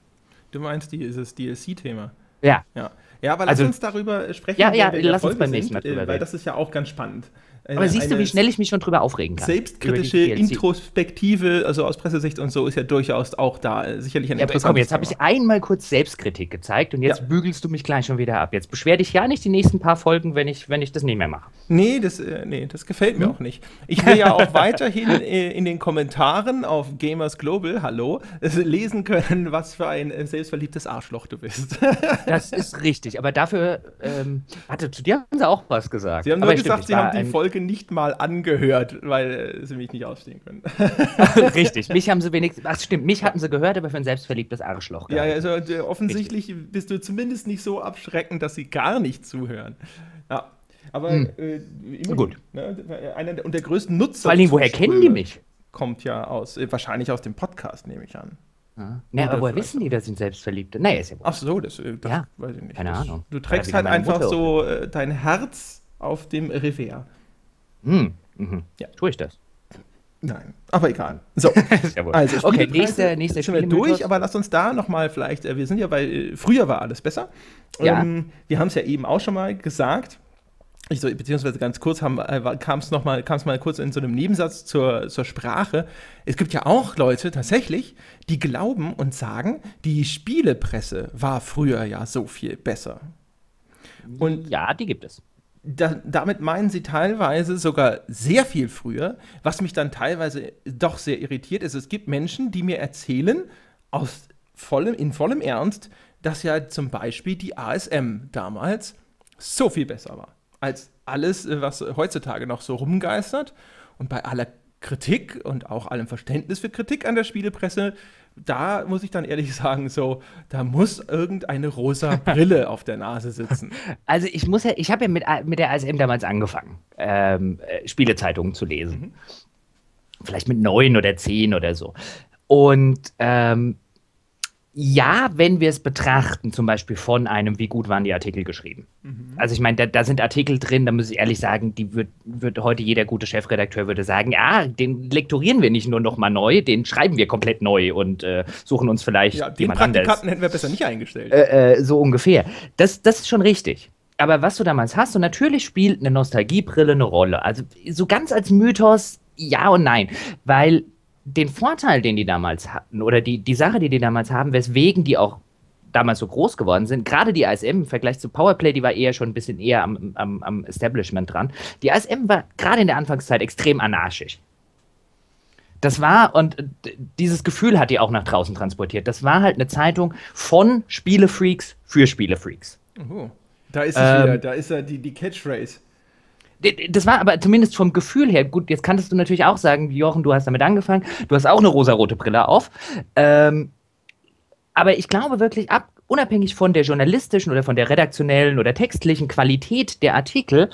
Du meinst dieses DLC-Thema? Ja. Ja. Ja, aber lass also, uns darüber sprechen. Ja, ja, lass uns beim nächsten Mal drüber reden. Weil das ist ja auch ganz spannend. Aber siehst du, wie schnell ich mich schon drüber aufregen kann? Selbstkritische Introspektive, also aus Pressesicht und so, ist ja durchaus auch da sicherlich ein ja, interessantes komm, jetzt habe ich einmal kurz Selbstkritik gezeigt und jetzt ja. bügelst du mich gleich schon wieder ab. Jetzt beschwer dich ja nicht die nächsten paar Folgen, wenn ich, wenn ich das nicht mehr mache. Nee, das, äh, nee, das gefällt mir hm? auch nicht. Ich will ja auch weiterhin äh, in den Kommentaren auf Gamers Global, hallo, äh, lesen können, was für ein äh, selbstverliebtes Arschloch du bist. das ist richtig, aber dafür, ähm, warte, zu dir haben sie auch was gesagt. Sie haben nur gesagt, stimmt, sie haben die Folge Folge nicht mal angehört, weil äh, sie mich nicht ausstehen können. Richtig, mich haben sie wenigstens, ach stimmt, mich hatten sie gehört, aber für ein selbstverliebtes Arschloch. Ja, also äh, offensichtlich Richtig. bist du zumindest nicht so abschreckend, dass sie gar nicht zuhören. Ja. Aber hm. äh, immer gut. Ne, einer der, und der größten Nutzer. Vor allem, woher kennen die mich? Kommt ja aus, äh, wahrscheinlich aus dem Podcast, nehme ich an. Ja. Na, aber woher wissen die, dass sind Selbstverliebte? Naja, ist ja Ach so, das, das ja. weiß ich nicht. Keine Ahnung. Du trägst halt einfach so äh, dein Herz auf dem Revers. Hm. Mhm. Ja. Tue ich das? Nein, aber egal. So, also okay, nächste, nächste sind wir durch, aber lass uns da nochmal vielleicht, äh, wir sind ja bei, äh, früher war alles besser. Ja. Ähm, wir haben es ja eben auch schon mal gesagt, ich so, beziehungsweise ganz kurz äh, kam es noch mal, kam es mal kurz in so einem Nebensatz zur, zur Sprache. Es gibt ja auch Leute tatsächlich, die glauben und sagen, die Spielepresse war früher ja so viel besser. Und ja, die gibt es da, damit meinen sie teilweise sogar sehr viel früher, was mich dann teilweise doch sehr irritiert ist. Es gibt Menschen, die mir erzählen, aus vollem, in vollem Ernst, dass ja zum Beispiel die ASM damals so viel besser war als alles, was heutzutage noch so rumgeistert. Und bei aller Kritik und auch allem Verständnis für Kritik an der Spielepresse da muss ich dann ehrlich sagen, so, da muss irgendeine rosa Brille auf der Nase sitzen. Also ich muss ja, ich habe ja mit, mit der ASM damals angefangen, ähm, äh, Spielezeitungen zu lesen. Mhm. Vielleicht mit neun oder zehn oder so. Und ähm, ja, wenn wir es betrachten, zum Beispiel von einem, wie gut waren die Artikel geschrieben. Mhm. Also ich meine, da, da, sind Artikel drin, da muss ich ehrlich sagen, die wird, wird heute jeder gute Chefredakteur würde sagen, ja, den lektorieren wir nicht nur noch mal neu, den schreiben wir komplett neu und äh, suchen uns vielleicht ja, den Praktikanten anders. hätten wir besser nicht eingestellt. Äh, äh, so ungefähr. Das, das ist schon richtig. Aber was du damals hast, und natürlich spielt eine Nostalgiebrille eine Rolle. Also so ganz als Mythos ja und nein, weil den Vorteil, den die damals hatten, oder die, die Sache, die die damals haben, weswegen die auch damals so groß geworden sind, gerade die ASM im Vergleich zu Powerplay, die war eher schon ein bisschen eher am, am, am Establishment dran. Die ASM war gerade in der Anfangszeit extrem anarchisch. Das war, und dieses Gefühl hat die auch nach draußen transportiert. Das war halt eine Zeitung von Spielefreaks für Spielefreaks. Oh, da ist es ähm, wieder, da ist ja die, die Catchphrase. Das war aber zumindest vom Gefühl her, gut, jetzt kanntest du natürlich auch sagen, Jochen, du hast damit angefangen, du hast auch eine rosarote Brille auf. Ähm, aber ich glaube wirklich, ab, unabhängig von der journalistischen oder von der redaktionellen oder textlichen Qualität der Artikel,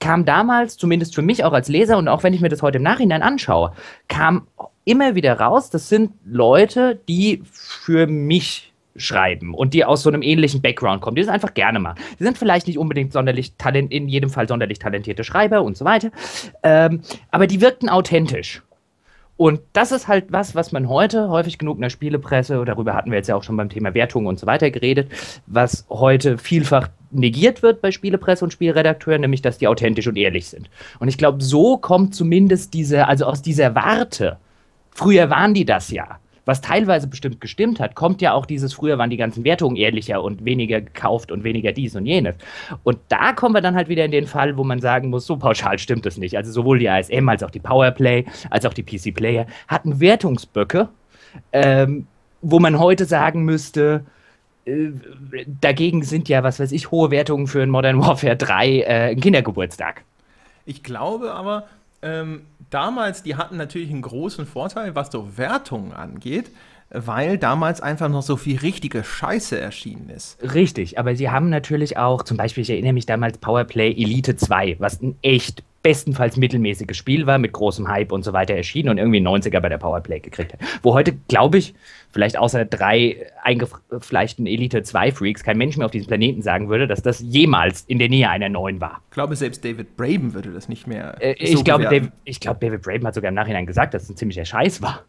kam damals, zumindest für mich auch als Leser und auch wenn ich mir das heute im Nachhinein anschaue, kam immer wieder raus, das sind Leute, die für mich schreiben und die aus so einem ähnlichen Background kommen, die das einfach gerne machen. Die sind vielleicht nicht unbedingt sonderlich talent, in jedem Fall sonderlich talentierte Schreiber und so weiter, ähm, aber die wirkten authentisch. Und das ist halt was, was man heute häufig genug in der Spielepresse, darüber hatten wir jetzt ja auch schon beim Thema Wertungen und so weiter geredet, was heute vielfach negiert wird bei Spielepresse und Spielredakteuren, nämlich dass die authentisch und ehrlich sind. Und ich glaube, so kommt zumindest diese, also aus dieser Warte, früher waren die das ja, was teilweise bestimmt gestimmt hat, kommt ja auch dieses, früher waren die ganzen Wertungen ehrlicher und weniger gekauft und weniger dies und jenes. Und da kommen wir dann halt wieder in den Fall, wo man sagen muss, so pauschal stimmt es nicht. Also sowohl die ASM als auch die Powerplay, als auch die PC-Player hatten Wertungsböcke, ähm, wo man heute sagen müsste, äh, dagegen sind ja, was weiß ich, hohe Wertungen für ein Modern Warfare 3 äh, ein Kindergeburtstag. Ich glaube aber, ähm, damals, die hatten natürlich einen großen Vorteil, was so Wertungen angeht, weil damals einfach noch so viel richtige Scheiße erschienen ist. Richtig, aber sie haben natürlich auch, zum Beispiel, ich erinnere mich damals Powerplay Elite 2, was ein echt bestenfalls mittelmäßiges Spiel war, mit großem Hype und so weiter erschienen und irgendwie 90er bei der Powerplay gekriegt hat. Wo heute, glaube ich, vielleicht außer drei eingefleischten Elite 2 Freaks kein Mensch mehr auf diesem Planeten sagen würde, dass das jemals in der Nähe einer neuen war. Ich glaube, selbst David Braben würde das nicht mehr. Äh, so ich, glaube, David, ich glaube, David Braben hat sogar im Nachhinein gesagt, dass es ein ziemlicher Scheiß war.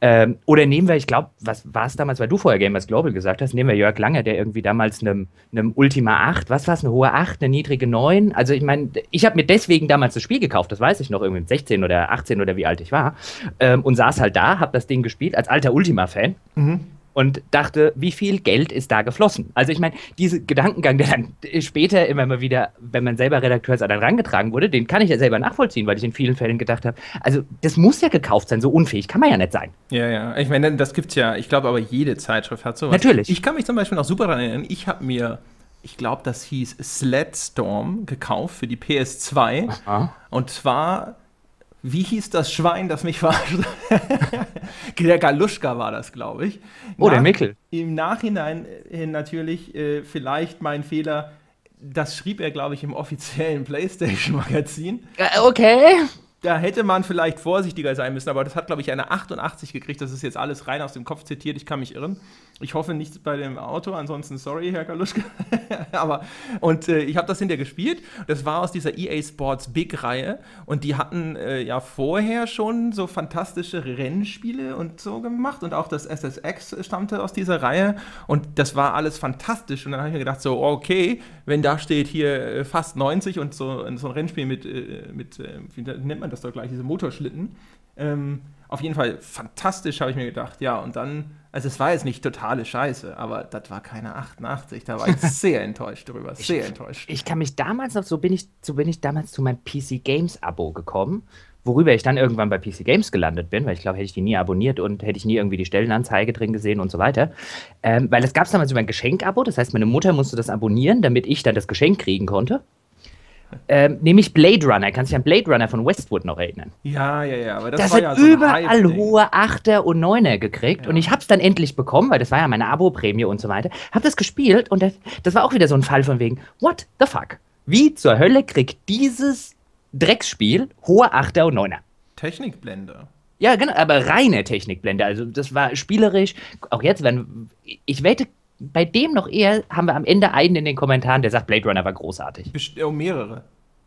Ähm, oder nehmen wir, ich glaube, was war es damals, weil du vorher Gamers Global gesagt hast, nehmen wir Jörg Lange, der irgendwie damals einem, einem Ultima 8, was war es, eine hohe 8, eine niedrige 9? Also ich meine, ich habe mir deswegen damals das Spiel gekauft, das weiß ich noch, irgendwie mit 16 oder 18 oder wie alt ich war, ähm, und saß halt da, habe das Ding gespielt, als alter Ultima-Fan. Mhm und dachte, wie viel Geld ist da geflossen? Also ich meine, dieser Gedankengang, der dann später immer mal wieder, wenn man selber Redakteur ist, dann rangetragen wurde, den kann ich ja selber nachvollziehen, weil ich in vielen Fällen gedacht habe, also das muss ja gekauft sein, so unfähig kann man ja nicht sein. Ja, ja, ich meine, das gibt's ja, ich glaube aber jede Zeitschrift hat sowas. Natürlich. Ich kann mich zum Beispiel noch super daran erinnern, ich habe mir ich glaube, das hieß Sledstorm gekauft für die PS2. Aha. Und zwar wie hieß das Schwein, das mich verarscht? der Galuschka war das, glaube ich. Oh, Nach, der Mickel. Im Nachhinein äh, natürlich äh, vielleicht mein Fehler. Das schrieb er, glaube ich, im offiziellen PlayStation-Magazin. Okay. Da hätte man vielleicht vorsichtiger sein müssen, aber das hat, glaube ich, eine 88 gekriegt. Das ist jetzt alles rein aus dem Kopf zitiert, ich kann mich irren. Ich hoffe nicht bei dem Auto, ansonsten sorry, Herr Kaluschka. Aber, und äh, ich habe das hinterher gespielt. Das war aus dieser EA Sports Big-Reihe. Und die hatten äh, ja vorher schon so fantastische Rennspiele und so gemacht. Und auch das SSX stammte aus dieser Reihe. Und das war alles fantastisch. Und dann habe ich mir gedacht, so, okay, wenn da steht hier äh, fast 90 und so, so ein Rennspiel mit, äh, mit äh, wie nennt man das doch gleich, diese Motorschlitten. Ähm, auf jeden Fall fantastisch, habe ich mir gedacht. Ja, und dann also es war jetzt nicht totale Scheiße, aber das war keine 88. Da war ich sehr enttäuscht drüber. Sehr ich, enttäuscht. Ich kann mich damals noch, so bin ich, so bin ich damals zu meinem PC Games Abo gekommen, worüber ich dann irgendwann bei PC Games gelandet bin, weil ich glaube, hätte ich die nie abonniert und hätte ich nie irgendwie die Stellenanzeige drin gesehen und so weiter. Ähm, weil das gab es damals über ein Geschenk-Abo, das heißt, meine Mutter musste das abonnieren, damit ich dann das Geschenk kriegen konnte. Ähm, nämlich Blade Runner. Kannst du dich an Blade Runner von Westwood noch erinnern? Ja, ja, ja. Aber das, das hat ja so überall hohe Achter und Neuner gekriegt. Ja. Und ich habe es dann endlich bekommen, weil das war ja meine Abo-Prämie und so weiter. Hab das gespielt und das, das war auch wieder so ein Fall von wegen, what the fuck? Wie zur Hölle kriegt dieses Drecksspiel hohe Achter und Neuner? Technikblende. Ja, genau, aber reine Technikblende. Also das war spielerisch. Auch jetzt, wenn ich wette, bei dem noch eher haben wir am Ende einen in den Kommentaren, der sagt, Blade Runner war großartig. Best oh, mehrere.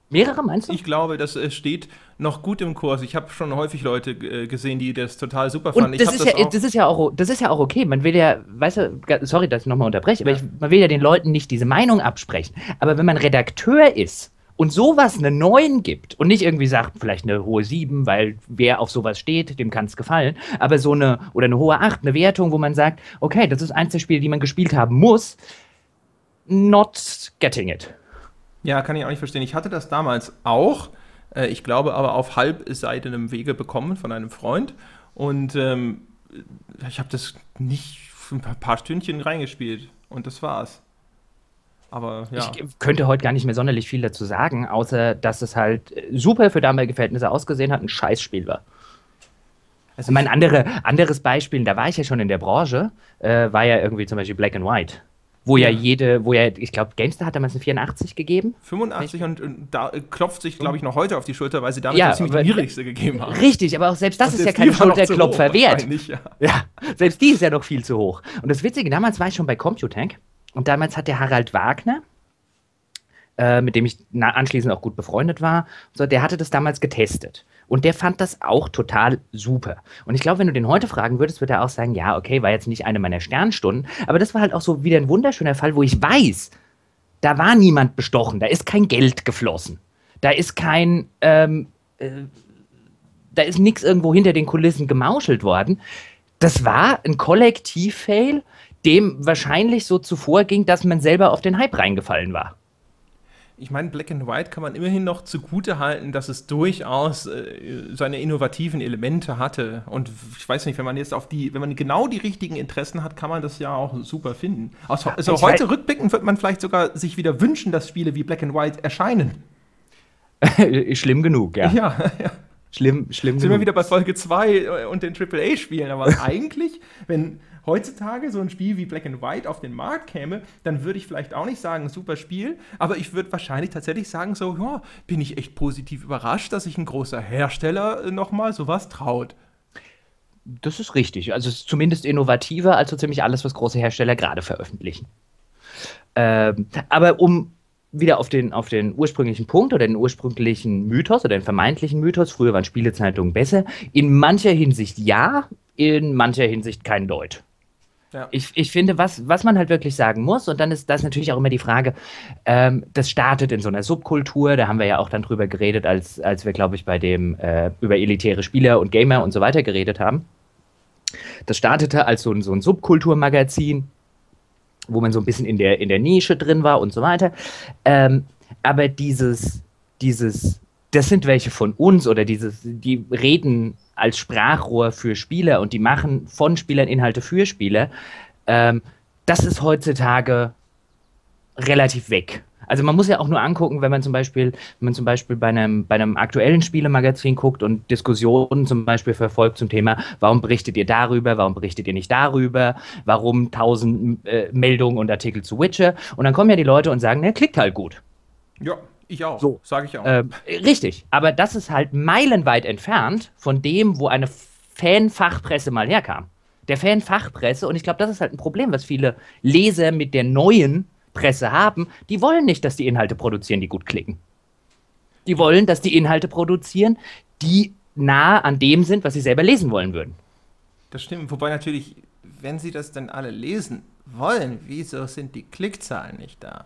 Mehrere meinst du? Ich glaube, das äh, steht noch gut im Kurs. Ich habe schon häufig Leute äh, gesehen, die das total super fanden. Und das, ist das, ja, das, ist ja auch, das ist ja auch okay. Man will ja, weißt du, sorry, dass ich nochmal unterbreche, ja. aber ich, man will ja den Leuten nicht diese Meinung absprechen. Aber wenn man Redakteur ist und sowas eine 9 gibt und nicht irgendwie sagt, vielleicht eine hohe 7, weil wer auf sowas steht, dem kann es gefallen, aber so eine, oder eine hohe 8, eine Wertung, wo man sagt, okay, das ist eins der Spiele, die man gespielt haben muss, not getting it. Ja, kann ich auch nicht verstehen. Ich hatte das damals auch, äh, ich glaube aber auf halbseitigem Wege bekommen von einem Freund und ähm, ich habe das nicht ein paar Stündchen reingespielt und das war's. Aber ja. Ich könnte heute gar nicht mehr sonderlich viel dazu sagen, außer dass es halt super für damalige Verhältnisse ausgesehen hat, ein Scheißspiel war. Also mein andere, anderes Beispiel, da war ich ja schon in der Branche, äh, war ja irgendwie zum Beispiel Black and White. Wo ja, ja jede, wo ja, ich glaube, GameStar hat damals eine 84 gegeben. 85 und, und, da klopft sich, glaube ich, noch heute auf die Schulter, weil sie damals ja, ziemlich die niedrigste gegeben haben. Richtig, aber auch selbst das und ist ja kein Schulterklopfer wert. Ja. ja, selbst die ist ja noch viel zu hoch. Und das Witzige, damals war ich schon bei Computank und damals hat der Harald Wagner äh, mit dem ich anschließend auch gut befreundet war. So, der hatte das damals getestet. Und der fand das auch total super. Und ich glaube, wenn du den heute fragen würdest, würde er auch sagen, ja, okay, war jetzt nicht eine meiner Sternstunden, aber das war halt auch so wieder ein wunderschöner Fall, wo ich weiß, da war niemand bestochen, da ist kein Geld geflossen, da ist kein, ähm, äh, da ist nichts irgendwo hinter den Kulissen gemauschelt worden. Das war ein Kollektiv-Fail, dem wahrscheinlich so zuvor ging, dass man selber auf den Hype reingefallen war ich meine, Black and White kann man immerhin noch zugute halten, dass es durchaus äh, seine innovativen Elemente hatte. Und ich weiß nicht, wenn man jetzt auf die, wenn man genau die richtigen Interessen hat, kann man das ja auch super finden. Also, also heute rückblickend wird man vielleicht sogar sich wieder wünschen, dass Spiele wie Black and White erscheinen. Schlimm genug, ja. Ja, ja. Schlimm, schlimm Sind genug. wir wieder bei Folge 2 und den AAA-Spielen, aber eigentlich, wenn heutzutage so ein Spiel wie Black and White auf den Markt käme, dann würde ich vielleicht auch nicht sagen, super Spiel, aber ich würde wahrscheinlich tatsächlich sagen, so, ja, bin ich echt positiv überrascht, dass sich ein großer Hersteller äh, nochmal sowas traut. Das ist richtig. Also es ist zumindest innovativer als so ziemlich alles, was große Hersteller gerade veröffentlichen. Ähm, aber um wieder auf den, auf den ursprünglichen Punkt oder den ursprünglichen Mythos oder den vermeintlichen Mythos, früher waren Spielezeitungen besser, in mancher Hinsicht ja, in mancher Hinsicht kein Deut. Ja. Ich, ich finde, was, was man halt wirklich sagen muss, und dann ist das natürlich auch immer die Frage, ähm, das startet in so einer Subkultur, da haben wir ja auch dann drüber geredet, als, als wir, glaube ich, bei dem äh, über elitäre Spieler und Gamer und so weiter geredet haben. Das startete als so ein, so ein Subkulturmagazin, wo man so ein bisschen in der, in der Nische drin war und so weiter. Ähm, aber dieses, dieses, das sind welche von uns oder dieses, die reden als Sprachrohr für Spieler und die machen von Spielern Inhalte für Spieler, ähm, das ist heutzutage relativ weg. Also man muss ja auch nur angucken, wenn man zum Beispiel, wenn man zum Beispiel bei einem, bei einem aktuellen Spielemagazin guckt und Diskussionen zum Beispiel verfolgt zum Thema, warum berichtet ihr darüber, warum berichtet ihr nicht darüber, warum tausend äh, Meldungen und Artikel zu Witcher und dann kommen ja die Leute und sagen, ne, klickt halt gut. Ja. Ich auch. So. Sage ich auch. Äh, richtig. Aber das ist halt meilenweit entfernt von dem, wo eine Fanfachpresse mal herkam. Der Fanfachpresse, und ich glaube, das ist halt ein Problem, was viele Leser mit der neuen Presse haben. Die wollen nicht, dass die Inhalte produzieren, die gut klicken. Die wollen, dass die Inhalte produzieren, die nah an dem sind, was sie selber lesen wollen würden. Das stimmt. Wobei natürlich, wenn sie das dann alle lesen wollen, wieso sind die Klickzahlen nicht da?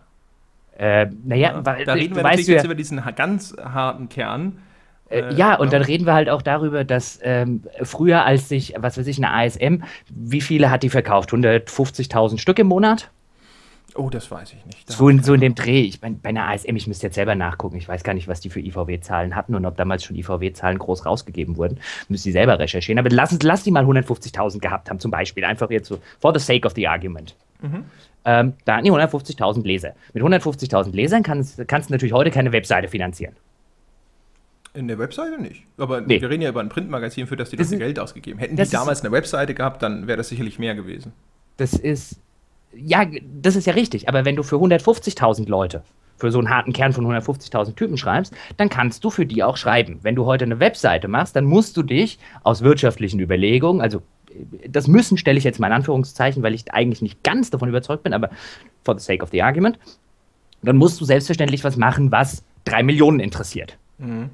Äh, naja, ja, weil, da reden wir natürlich jetzt über diesen ganz harten Kern. Äh, äh, ja, und dann reden wir halt auch darüber, dass ähm, früher als sich, was weiß ich, eine ASM, wie viele hat die verkauft? 150.000 Stück im Monat? Oh, das weiß ich nicht. So in, so in dem Dreh. Ich mein, bei einer ASM, ich müsste jetzt selber nachgucken. Ich weiß gar nicht, was die für IVW-Zahlen hatten und ob damals schon IVW-Zahlen groß rausgegeben wurden. Müsste ich selber recherchieren. Aber lass, lass die mal 150.000 gehabt haben, zum Beispiel. Einfach jetzt so, for the sake of the argument. Mhm. Ähm, da hatten die 150.000 Leser. Mit 150.000 Lesern kannst, kannst du natürlich heute keine Webseite finanzieren. In der Webseite nicht. Aber nee. wir reden ja über ein Printmagazin, für das die das, das Geld ausgegeben. Hätten die damals eine Webseite gehabt, dann wäre das sicherlich mehr gewesen. Das ist. Ja, das ist ja richtig. Aber wenn du für 150.000 Leute, für so einen harten Kern von 150.000 Typen schreibst, dann kannst du für die auch schreiben. Wenn du heute eine Webseite machst, dann musst du dich aus wirtschaftlichen Überlegungen, also das müssen stelle ich jetzt mal in Anführungszeichen, weil ich eigentlich nicht ganz davon überzeugt bin, aber for the sake of the argument, dann musst du selbstverständlich was machen, was drei Millionen interessiert. Mhm.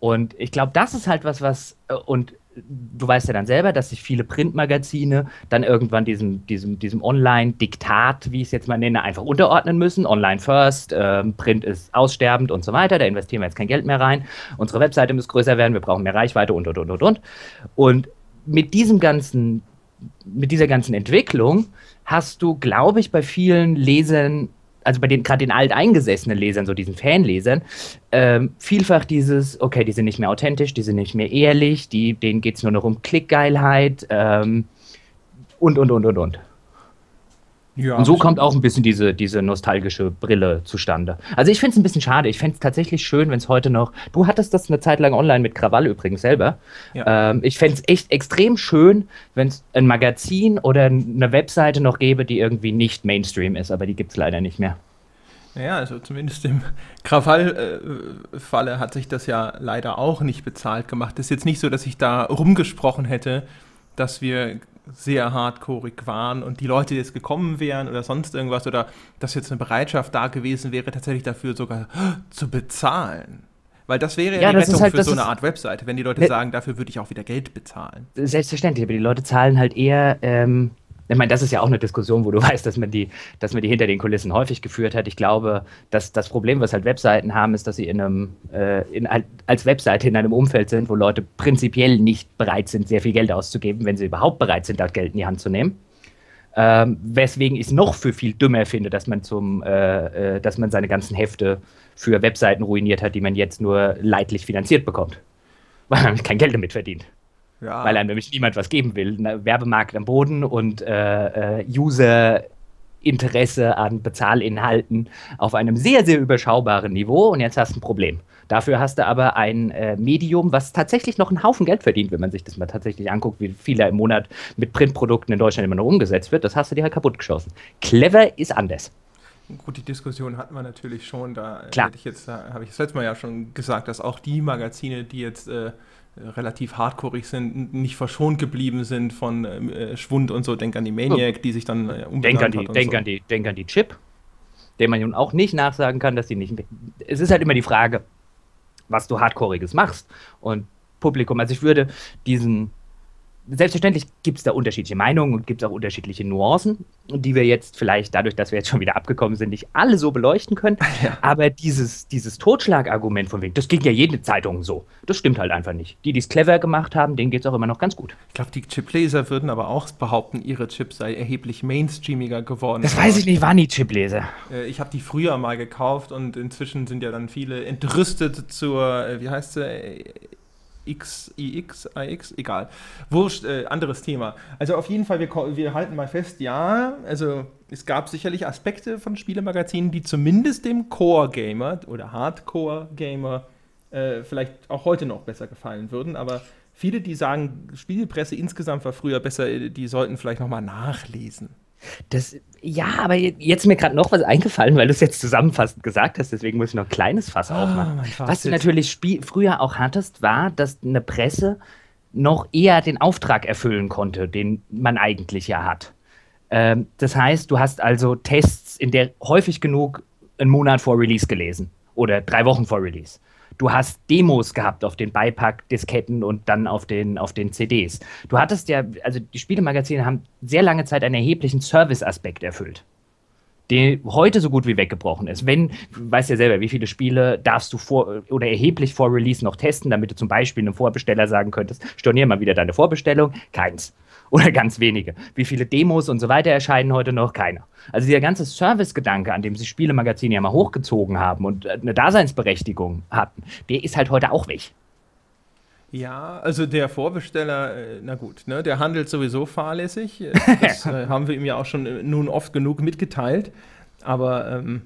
Und ich glaube, das ist halt was, was, äh, und du weißt ja dann selber, dass sich viele Printmagazine dann irgendwann diesem, diesem, diesem Online-Diktat, wie ich es jetzt mal nenne, einfach unterordnen müssen. Online first, ähm, Print ist aussterbend und so weiter. Da investieren wir jetzt kein Geld mehr rein. Unsere Webseite muss größer werden, wir brauchen mehr Reichweite und, und, und, und, und. Und mit diesem ganzen, mit dieser ganzen Entwicklung hast du, glaube ich, bei vielen Lesern, also bei den gerade den alteingesessenen Lesern, so diesen Fanlesern, ähm, vielfach dieses, okay, die sind nicht mehr authentisch, die sind nicht mehr ehrlich, die, denen geht es nur noch um Klickgeilheit ähm, und, und, und, und, und. Ja, und so kommt auch ein bisschen diese, diese nostalgische Brille zustande. Also ich finde es ein bisschen schade. Ich fände es tatsächlich schön, wenn es heute noch. Du hattest das eine Zeit lang online mit Krawall übrigens selber. Ja. Ähm, ich fände es echt extrem schön, wenn es ein Magazin oder eine Webseite noch gäbe, die irgendwie nicht Mainstream ist, aber die gibt es leider nicht mehr. Ja, also zumindest im Krawall-Falle hat sich das ja leider auch nicht bezahlt gemacht. Es ist jetzt nicht so, dass ich da rumgesprochen hätte, dass wir sehr hardcoreig waren und die Leute, die jetzt gekommen wären oder sonst irgendwas oder dass jetzt eine Bereitschaft da gewesen wäre, tatsächlich dafür sogar zu bezahlen. Weil das wäre ja, ja die Rettung halt, für so eine Art Webseite, wenn die Leute sagen, dafür würde ich auch wieder Geld bezahlen. Selbstverständlich, aber die Leute zahlen halt eher ähm, ich meine, das ist ja auch eine Diskussion, wo du weißt, dass man die, dass man die hinter den Kulissen häufig geführt hat. Ich glaube, dass das Problem, was halt Webseiten haben, ist, dass sie in einem, äh, in, als Webseite in einem Umfeld sind, wo Leute prinzipiell nicht bereit sind, sehr viel Geld auszugeben, wenn sie überhaupt bereit sind, dort Geld in die Hand zu nehmen. Ähm, weswegen ich es noch für viel dümmer finde, dass man zum, äh, äh, dass man seine ganzen Hefte für Webseiten ruiniert hat, die man jetzt nur leidlich finanziert bekommt, weil man kein Geld damit verdient. Ja. Weil einem nämlich niemand was geben will. Ne? Werbemarkt am Boden und äh, äh, User-Interesse an Bezahlinhalten auf einem sehr, sehr überschaubaren Niveau. Und jetzt hast du ein Problem. Dafür hast du aber ein äh, Medium, was tatsächlich noch einen Haufen Geld verdient, wenn man sich das mal tatsächlich anguckt, wie viel da im Monat mit Printprodukten in Deutschland immer noch umgesetzt wird. Das hast du dir halt kaputt geschossen. Clever ist anders. Gut, die Diskussion hatten wir natürlich schon. Da Klar. ich jetzt, habe ich das letzte Mal ja schon gesagt, dass auch die Magazine, die jetzt äh, relativ hardcoreig sind, nicht verschont geblieben sind von äh, Schwund und so. Denk an die Maniac, die sich dann äh, denk an die, denk, so. an die, denk an die Chip, der man nun auch nicht nachsagen kann, dass die nicht. Es ist halt immer die Frage, was du hardcoreiges machst. Und Publikum, also ich würde diesen selbstverständlich gibt es da unterschiedliche Meinungen und gibt es auch unterschiedliche Nuancen, die wir jetzt vielleicht dadurch, dass wir jetzt schon wieder abgekommen sind, nicht alle so beleuchten können. Ja. Aber dieses, dieses Totschlagargument von wegen, das ging ja jede Zeitung so, das stimmt halt einfach nicht. Die, die es clever gemacht haben, denen geht es auch immer noch ganz gut. Ich glaube, die Chipleser würden aber auch behaupten, ihre Chips sei erheblich mainstreamiger geworden. Das weiß ich nicht, waren die Chipleser? Äh, ich habe die früher mal gekauft und inzwischen sind ja dann viele entrüstet zur, äh, wie heißt sie, X, IX, AX, egal. Wurscht, äh, anderes Thema. Also auf jeden Fall, wir, wir halten mal fest, ja, also es gab sicherlich Aspekte von Spielemagazinen, die zumindest dem Core-Gamer oder Hardcore-Gamer äh, vielleicht auch heute noch besser gefallen würden, aber viele, die sagen, Spielpresse insgesamt war früher besser, die sollten vielleicht nochmal nachlesen. Das, ja, aber jetzt ist mir gerade noch was eingefallen, weil du es jetzt zusammenfassend gesagt hast, deswegen muss ich noch ein kleines Fass ah, aufmachen. Was du natürlich früher auch hattest, war, dass eine Presse noch eher den Auftrag erfüllen konnte, den man eigentlich ja hat. Ähm, das heißt, du hast also Tests in der häufig genug einen Monat vor Release gelesen oder drei Wochen vor Release. Du hast Demos gehabt auf den Beipack-Disketten und dann auf den, auf den CDs. Du hattest ja, also die Spielemagazine haben sehr lange Zeit einen erheblichen Service-Aspekt erfüllt der heute so gut wie weggebrochen ist. Wenn, weißt ja selber, wie viele Spiele darfst du vor oder erheblich vor Release noch testen, damit du zum Beispiel einem Vorbesteller sagen könntest, stornier mal wieder deine Vorbestellung? Keins oder ganz wenige. Wie viele Demos und so weiter erscheinen heute noch? Keiner. Also dieser ganze Service-Gedanke, an dem sich Spielemagazine ja mal hochgezogen haben und eine Daseinsberechtigung hatten, der ist halt heute auch weg. Ja, also der Vorbesteller, äh, na gut, ne, der handelt sowieso fahrlässig. Das äh, haben wir ihm ja auch schon äh, nun oft genug mitgeteilt. Aber ähm,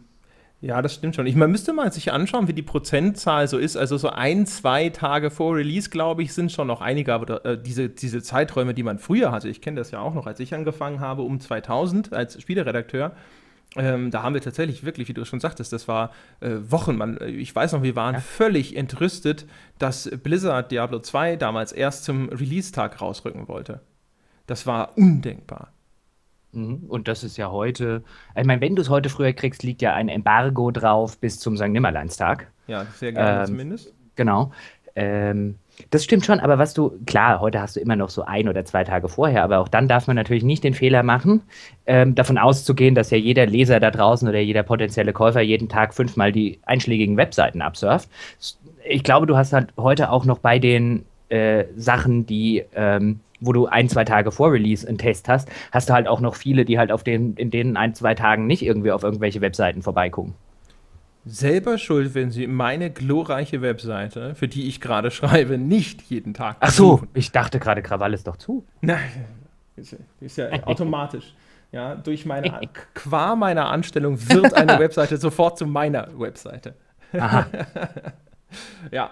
ja, das stimmt schon. Ich, man müsste mal sich anschauen, wie die Prozentzahl so ist. Also so ein, zwei Tage vor Release, glaube ich, sind schon noch einige. Aber äh, diese, diese Zeiträume, die man früher hatte, ich kenne das ja auch noch, als ich angefangen habe, um 2000 als Spieleredakteur, ähm, da haben wir tatsächlich wirklich, wie du schon sagtest, das war äh, Wochen. Man, ich weiß noch, wir waren ja. völlig entrüstet, dass Blizzard Diablo 2 damals erst zum Release-Tag rausrücken wollte. Das war undenkbar. Mhm. Und das ist ja heute, ich meine, wenn du es heute früher kriegst, liegt ja ein Embargo drauf bis zum St. Nimmerleinstag. Ja, sehr gerne ähm, zumindest. Genau. Ähm, das stimmt schon, aber was du, klar, heute hast du immer noch so ein oder zwei Tage vorher, aber auch dann darf man natürlich nicht den Fehler machen, ähm, davon auszugehen, dass ja jeder Leser da draußen oder jeder potenzielle Käufer jeden Tag fünfmal die einschlägigen Webseiten absurft. Ich glaube, du hast halt heute auch noch bei den äh, Sachen, die ähm, wo du ein, zwei Tage vor Release einen Test hast, hast du halt auch noch viele, die halt auf den, in den ein, zwei Tagen nicht irgendwie auf irgendwelche Webseiten vorbeigucken. Selber schuld, wenn sie meine glorreiche Webseite, für die ich gerade schreibe, nicht jeden Tag. Ach so, ich dachte gerade, Krawall ist doch zu. Nein, ist, ist ja automatisch. Ja, durch meine, qua meiner Anstellung wird eine Webseite sofort zu meiner Webseite. Aha. ja.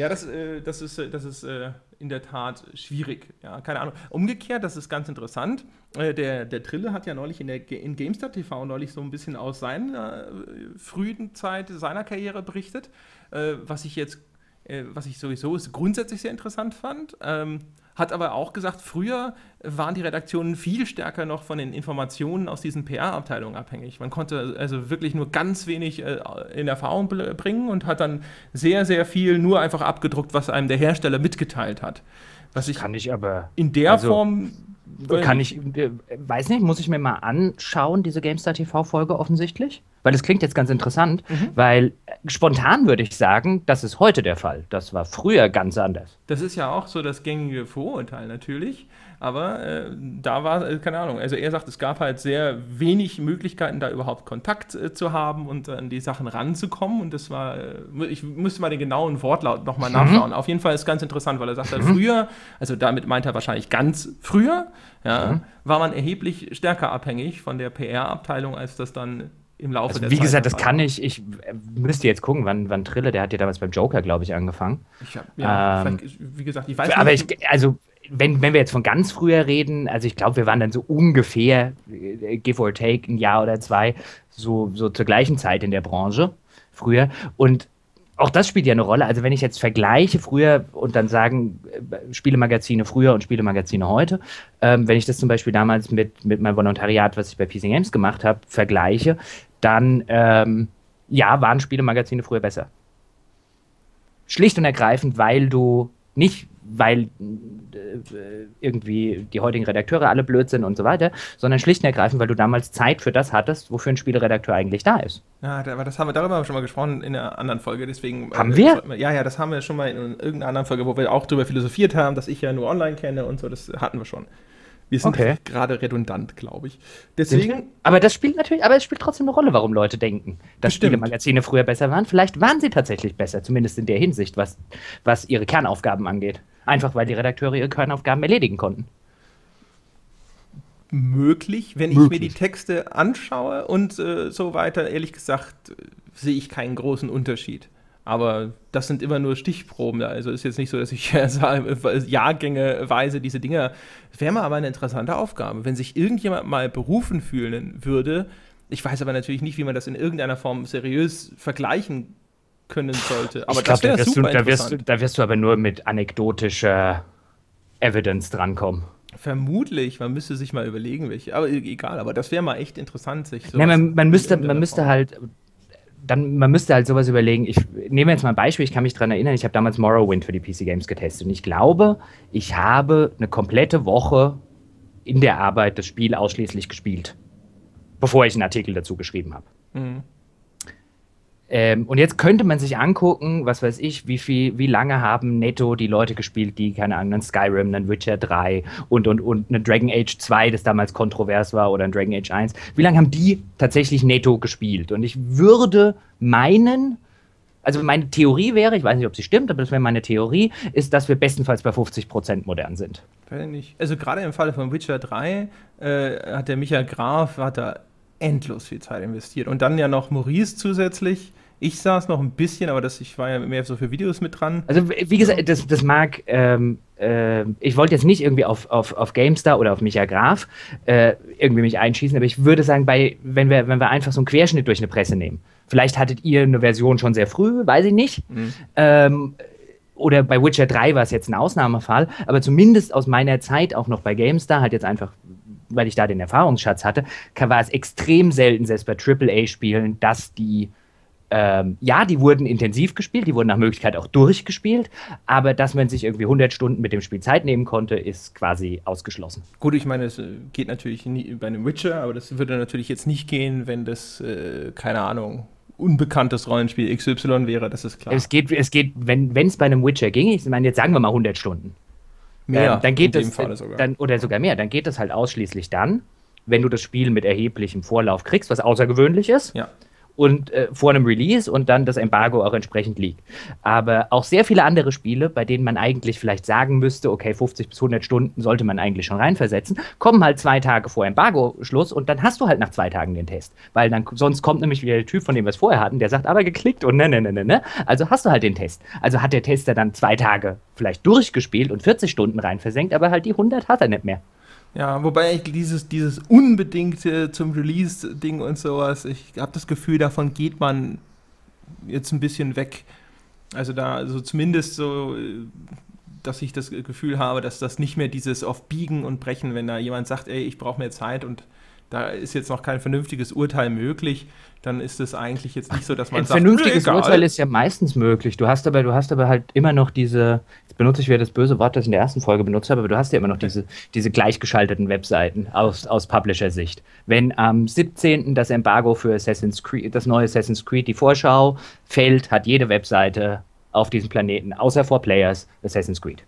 Ja, das, äh, das ist, das ist äh, in der Tat schwierig. Ja, keine Ahnung. Umgekehrt, das ist ganz interessant. Äh, der, der Trille hat ja neulich in, der, in GameStar TV neulich so ein bisschen aus seiner äh, frühen Zeit seiner Karriere berichtet, äh, was ich jetzt, äh, was ich sowieso grundsätzlich sehr interessant fand. Ähm, hat aber auch gesagt, früher waren die Redaktionen viel stärker noch von den Informationen aus diesen PR-Abteilungen abhängig. Man konnte also wirklich nur ganz wenig äh, in Erfahrung bringen und hat dann sehr, sehr viel nur einfach abgedruckt, was einem der Hersteller mitgeteilt hat. Was ich kann ich aber in der also, Form kann ich, äh, weiß nicht, muss ich mir mal anschauen, diese GameStar TV-Folge offensichtlich? Weil es klingt jetzt ganz interessant, mhm. weil spontan würde ich sagen, das ist heute der Fall. Das war früher ganz anders. Das ist ja auch so das gängige Vorurteil natürlich. Aber äh, da war, äh, keine Ahnung, also er sagt, es gab halt sehr wenig Möglichkeiten, da überhaupt Kontakt äh, zu haben und an die Sachen ranzukommen. Und das war, äh, ich müsste mal den genauen Wortlaut nochmal mhm. nachschauen. Auf jeden Fall ist ganz interessant, weil er sagt, halt, mhm. früher, also damit meint er wahrscheinlich ganz früher, ja, mhm. war man erheblich stärker abhängig von der PR-Abteilung, als das dann im Laufe also, der wie Zeit. Wie gesagt, das kann ich, ich müsste jetzt gucken, wann, wann Trille, der hat ja damals beim Joker, glaube ich, angefangen. Ich hab, ja, ähm, wie gesagt, ich weiß aber nicht. Aber ich, also wenn, wenn wir jetzt von ganz früher reden, also ich glaube, wir waren dann so ungefähr, äh, give or take, ein Jahr oder zwei, so, so zur gleichen Zeit in der Branche früher. Und auch das spielt ja eine Rolle. Also wenn ich jetzt vergleiche früher und dann sagen äh, Spielemagazine früher und Spielemagazine heute, ähm, wenn ich das zum Beispiel damals mit, mit meinem Volontariat, was ich bei PC Games gemacht habe, vergleiche, dann ähm, ja, waren Spielemagazine früher besser. Schlicht und ergreifend, weil du nicht weil äh, irgendwie die heutigen Redakteure alle blöd sind und so weiter, sondern schlicht und ergreifend, weil du damals Zeit für das hattest, wofür ein Spieleredakteur eigentlich da ist. Ja, aber das haben wir darüber schon mal gesprochen in einer anderen Folge, deswegen. Äh, haben äh, wir? Ja, ja, das haben wir schon mal in irgendeiner anderen Folge, wo wir auch darüber philosophiert haben, dass ich ja nur online kenne und so, das hatten wir schon. Wir sind okay. gerade redundant, glaube ich. Deswegen. Aber das spielt natürlich, aber es spielt trotzdem eine Rolle, warum Leute denken, dass Spielemagazine früher besser waren. Vielleicht waren sie tatsächlich besser, zumindest in der Hinsicht, was, was ihre Kernaufgaben angeht. Einfach weil die Redakteure ihre Kernaufgaben erledigen konnten. Möglich, wenn Möglich. ich mir die Texte anschaue und äh, so weiter, ehrlich gesagt, sehe ich keinen großen Unterschied. Aber das sind immer nur Stichproben. Also ist jetzt nicht so, dass ich jahrgängeweise diese Dinger. Wäre mal aber eine interessante Aufgabe, wenn sich irgendjemand mal berufen fühlen würde. Ich weiß aber natürlich nicht, wie man das in irgendeiner Form seriös vergleichen können sollte. Aber ich das wäre super du, da, wirst du, da wirst du aber nur mit anekdotischer Evidence drankommen. Vermutlich, man müsste sich mal überlegen, welche. Aber egal, aber das wäre mal echt interessant, sich so. Nee, man, man müsste, man müsste halt. Dann, man müsste halt sowas überlegen. Ich nehme jetzt mal ein Beispiel, ich kann mich daran erinnern, ich habe damals Morrowind für die PC Games getestet und ich glaube, ich habe eine komplette Woche in der Arbeit das Spiel ausschließlich gespielt, bevor ich einen Artikel dazu geschrieben habe. Mhm. Ähm, und jetzt könnte man sich angucken, was weiß ich, wie viel, wie lange haben netto die Leute gespielt, die, keine Ahnung, einen Skyrim, einen Witcher 3 und, und, und eine Dragon Age 2, das damals kontrovers war, oder ein Dragon Age 1. Wie lange haben die tatsächlich netto gespielt? Und ich würde meinen, also meine Theorie wäre, ich weiß nicht, ob sie stimmt, aber das wäre meine Theorie, ist, dass wir bestenfalls bei 50% modern sind. Also gerade im Falle von Witcher 3 äh, hat der Michael Graf hat da endlos viel Zeit investiert. Und dann ja noch Maurice zusätzlich. Ich saß noch ein bisschen, aber das, ich war ja mehr so für Videos mit dran. Also, wie gesagt, das, das mag, ähm, äh, ich wollte jetzt nicht irgendwie auf, auf, auf GameStar oder auf Micha Graf äh, irgendwie mich einschießen, aber ich würde sagen, bei, wenn, wir, wenn wir einfach so einen Querschnitt durch eine Presse nehmen, vielleicht hattet ihr eine Version schon sehr früh, weiß ich nicht. Mhm. Ähm, oder bei Witcher 3 war es jetzt ein Ausnahmefall, aber zumindest aus meiner Zeit auch noch bei GameStar, halt jetzt einfach weil ich da den Erfahrungsschatz hatte, war es extrem selten, selbst bei AAA-Spielen, dass die ähm, ja, die wurden intensiv gespielt, die wurden nach Möglichkeit auch durchgespielt, aber dass man sich irgendwie 100 Stunden mit dem Spiel Zeit nehmen konnte, ist quasi ausgeschlossen. Gut, ich meine, es äh, geht natürlich nie bei einem Witcher, aber das würde natürlich jetzt nicht gehen, wenn das, äh, keine Ahnung, unbekanntes Rollenspiel XY wäre, das ist klar. Es geht, es geht wenn es bei einem Witcher ging, ich meine, jetzt sagen wir mal 100 Stunden. Mehr, ähm, dann geht es, sogar. Dann, oder sogar mehr, dann geht es halt ausschließlich dann, wenn du das Spiel mit erheblichem Vorlauf kriegst, was außergewöhnlich ist. Ja. Und äh, vor einem Release und dann das Embargo auch entsprechend liegt. Aber auch sehr viele andere Spiele, bei denen man eigentlich vielleicht sagen müsste, okay, 50 bis 100 Stunden sollte man eigentlich schon reinversetzen, kommen halt zwei Tage vor Embargo-Schluss und dann hast du halt nach zwei Tagen den Test. Weil dann sonst kommt nämlich wieder der Typ, von dem wir es vorher hatten, der sagt, aber geklickt und ne, ne, ne, ne, ne. Also hast du halt den Test. Also hat der Tester dann zwei Tage vielleicht durchgespielt und 40 Stunden rein versenkt, aber halt die 100 hat er nicht mehr. Ja, wobei ich dieses, dieses unbedingte zum Release-Ding und sowas, ich habe das Gefühl, davon geht man jetzt ein bisschen weg. Also da, also zumindest so, dass ich das Gefühl habe, dass das nicht mehr dieses auf Biegen und Brechen, wenn da jemand sagt, ey, ich brauche mehr Zeit und da ist jetzt noch kein vernünftiges Urteil möglich, dann ist es eigentlich jetzt nicht so, dass man Ein sagt, vernünftiges egal. Urteil ist ja meistens möglich. Du hast aber, du hast aber halt immer noch diese, jetzt benutze ich wieder das böse Wort, das ich in der ersten Folge benutzt habe, aber du hast ja immer noch diese, diese gleichgeschalteten Webseiten aus, aus Publisher-Sicht. Wenn am 17. das Embargo für Assassin's Creed, das neue Assassin's Creed, die Vorschau fällt, hat jede Webseite auf diesem Planeten, außer for Players, Assassin's Creed.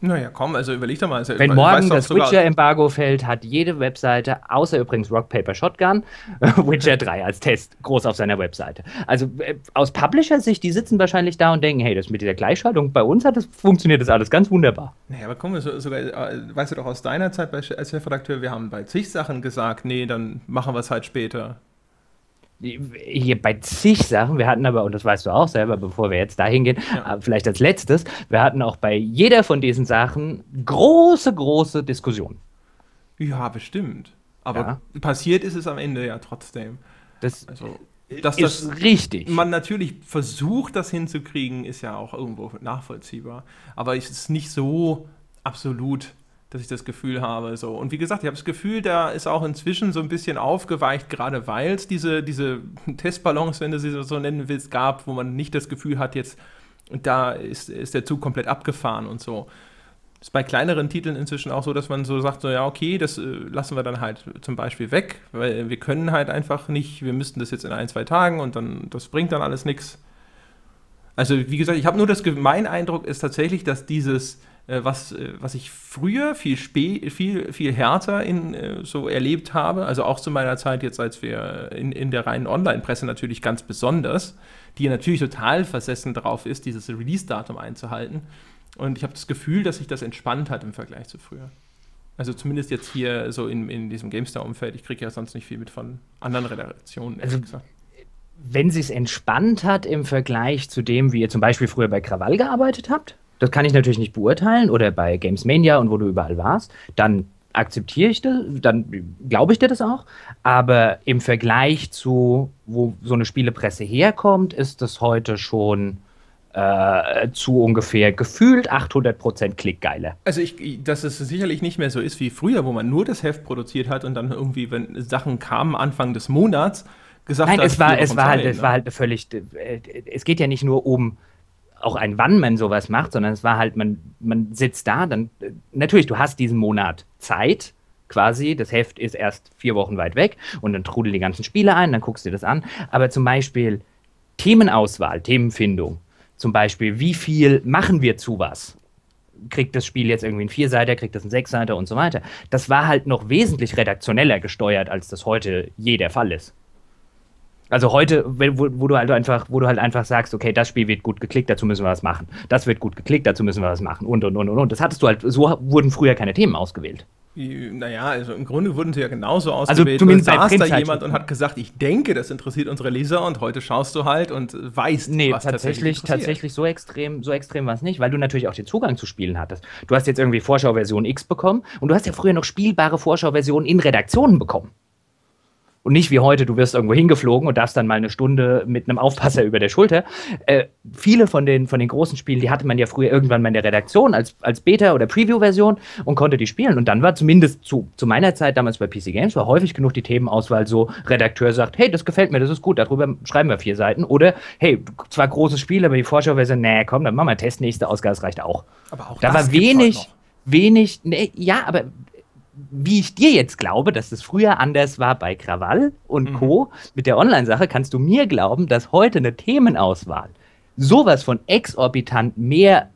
Naja, komm, also überleg doch mal. Also, Wenn morgen das Witcher-Embargo fällt, hat jede Webseite, außer übrigens Rock Paper Shotgun, Witcher 3 als Test groß auf seiner Webseite. Also äh, aus Publisher-Sicht, die sitzen wahrscheinlich da und denken, hey, das mit dieser Gleichschaltung, bei uns hat das, funktioniert das alles ganz wunderbar. Naja, aber komm, so, sogar, äh, weißt du doch aus deiner Zeit als Chefredakteur, wir haben bei zig Sachen gesagt, nee, dann machen wir es halt später hier bei zig Sachen, wir hatten aber, und das weißt du auch selber, bevor wir jetzt dahin gehen, ja. vielleicht als letztes, wir hatten auch bei jeder von diesen Sachen große, große Diskussionen. Ja, bestimmt. Aber ja. passiert ist es am Ende ja trotzdem. Das also, dass ist das richtig. Man natürlich versucht, das hinzukriegen, ist ja auch irgendwo nachvollziehbar. Aber es ist nicht so absolut dass ich das Gefühl habe. So. Und wie gesagt, ich habe das Gefühl, da ist auch inzwischen so ein bisschen aufgeweicht, gerade weil es diese, diese Testballons, wenn du sie so nennen willst, gab, wo man nicht das Gefühl hat, jetzt da ist, ist der Zug komplett abgefahren und so. Ist bei kleineren Titeln inzwischen auch so, dass man so sagt, so ja, okay, das äh, lassen wir dann halt zum Beispiel weg, weil wir können halt einfach nicht, wir müssten das jetzt in ein, zwei Tagen und dann, das bringt dann alles nichts. Also, wie gesagt, ich habe nur das, mein Eindruck ist tatsächlich, dass dieses, was, äh, was ich früher viel, spä viel, viel härter in, äh, so erlebt habe, also auch zu meiner Zeit jetzt, als wir in, in der reinen Online-Presse natürlich ganz besonders, die natürlich total versessen darauf ist, dieses Release-Datum einzuhalten. Und ich habe das Gefühl, dass sich das entspannt hat im Vergleich zu früher. Also zumindest jetzt hier so in, in diesem GameStar-Umfeld. Ich kriege ja sonst nicht viel mit von anderen Redaktionen. Also, gesagt. wenn sie es entspannt hat im Vergleich zu dem, wie ihr zum Beispiel früher bei Krawall gearbeitet habt, das kann ich natürlich nicht beurteilen oder bei Games Mania und wo du überall warst, dann akzeptiere ich das, dann glaube ich dir das auch. Aber im Vergleich zu, wo so eine Spielepresse herkommt, ist das heute schon äh, zu ungefähr gefühlt 800% Klickgeile. Also, ich, dass es sicherlich nicht mehr so ist wie früher, wo man nur das Heft produziert hat und dann irgendwie, wenn Sachen kamen Anfang des Monats, gesagt Nein, hat. Nein, es war, es war halt, es war halt völlig, äh, es geht ja nicht nur um auch ein wann man sowas macht, sondern es war halt, man, man sitzt da, dann, äh, natürlich, du hast diesen Monat Zeit, quasi, das Heft ist erst vier Wochen weit weg und dann trudel die ganzen Spiele ein, dann guckst du dir das an, aber zum Beispiel Themenauswahl, Themenfindung, zum Beispiel, wie viel machen wir zu was? Kriegt das Spiel jetzt irgendwie einen Vierseiter, kriegt das einen Sechsseiter und so weiter. Das war halt noch wesentlich redaktioneller gesteuert, als das heute je der Fall ist. Also heute, wo, wo, du halt einfach, wo du halt einfach sagst, okay, das Spiel wird gut geklickt, dazu müssen wir was machen. Das wird gut geklickt, dazu müssen wir was machen. Und und und und. und. Das hattest du halt, so wurden früher keine Themen ausgewählt. Naja, also im Grunde wurden sie ja genauso ausgewählt. Also zumindest da saß da jemand und hat gesagt, ich denke, das interessiert unsere Leser und heute schaust du halt und weißt, nee, was tatsächlich, tatsächlich so extrem, so extrem war es nicht, weil du natürlich auch den Zugang zu Spielen hattest. Du hast jetzt irgendwie Vorschauversion X bekommen und du hast ja früher noch spielbare Vorschauversionen in Redaktionen bekommen. Und nicht wie heute, du wirst irgendwo hingeflogen und darfst dann mal eine Stunde mit einem Aufpasser über der Schulter. Äh, viele von den, von den großen Spielen, die hatte man ja früher irgendwann mal in der Redaktion als, als Beta- oder Preview-Version und konnte die spielen. Und dann war zumindest zu, zu meiner Zeit damals bei PC Games, war häufig genug die Themenauswahl so, Redakteur sagt, hey, das gefällt mir, das ist gut, darüber schreiben wir vier Seiten. Oder, hey, zwar großes Spiel, aber die Vorschau-Version, nee, komm, dann machen wir einen Test, nächste Ausgabe, das reicht auch. Aber auch da war wenig, wenig, nee, ja, aber wie ich dir jetzt glaube, dass es früher anders war bei Krawall und mhm. Co. mit der Online-Sache, kannst du mir glauben, dass heute eine Themenauswahl sowas von exorbitant mehr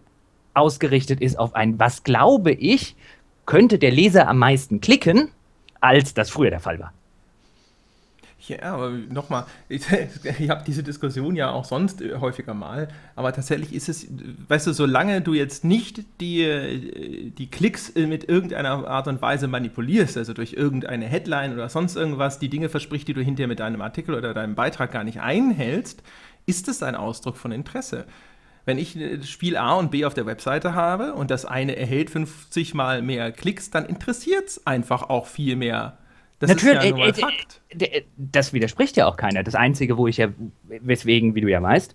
ausgerichtet ist auf ein, was glaube ich, könnte der Leser am meisten klicken, als das früher der Fall war. Ja, aber nochmal, ich, ich habe diese Diskussion ja auch sonst äh, häufiger mal, aber tatsächlich ist es, weißt du, solange du jetzt nicht die, äh, die Klicks äh, mit irgendeiner Art und Weise manipulierst, also durch irgendeine Headline oder sonst irgendwas, die Dinge verspricht, die du hinterher mit deinem Artikel oder deinem Beitrag gar nicht einhältst, ist es ein Ausdruck von Interesse. Wenn ich Spiel A und B auf der Webseite habe und das eine erhält 50 mal mehr Klicks, dann interessiert es einfach auch viel mehr das Natürlich, ist ja äh, äh, Fakt. Äh, das widerspricht ja auch keiner. Das Einzige, wo ich ja, weswegen, wie du ja weißt,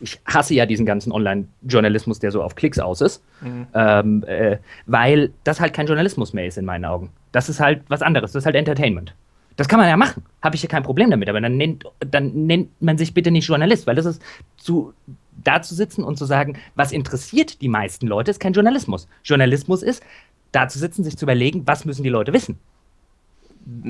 ich hasse ja diesen ganzen Online-Journalismus, der so auf Klicks aus ist, mhm. ähm, äh, weil das halt kein Journalismus mehr ist in meinen Augen. Das ist halt was anderes, das ist halt Entertainment. Das kann man ja machen, habe ich ja kein Problem damit, aber dann nennt, dann nennt man sich bitte nicht Journalist, weil das ist zu, da zu sitzen und zu sagen, was interessiert die meisten Leute, ist kein Journalismus. Journalismus ist, da zu sitzen, sich zu überlegen, was müssen die Leute wissen.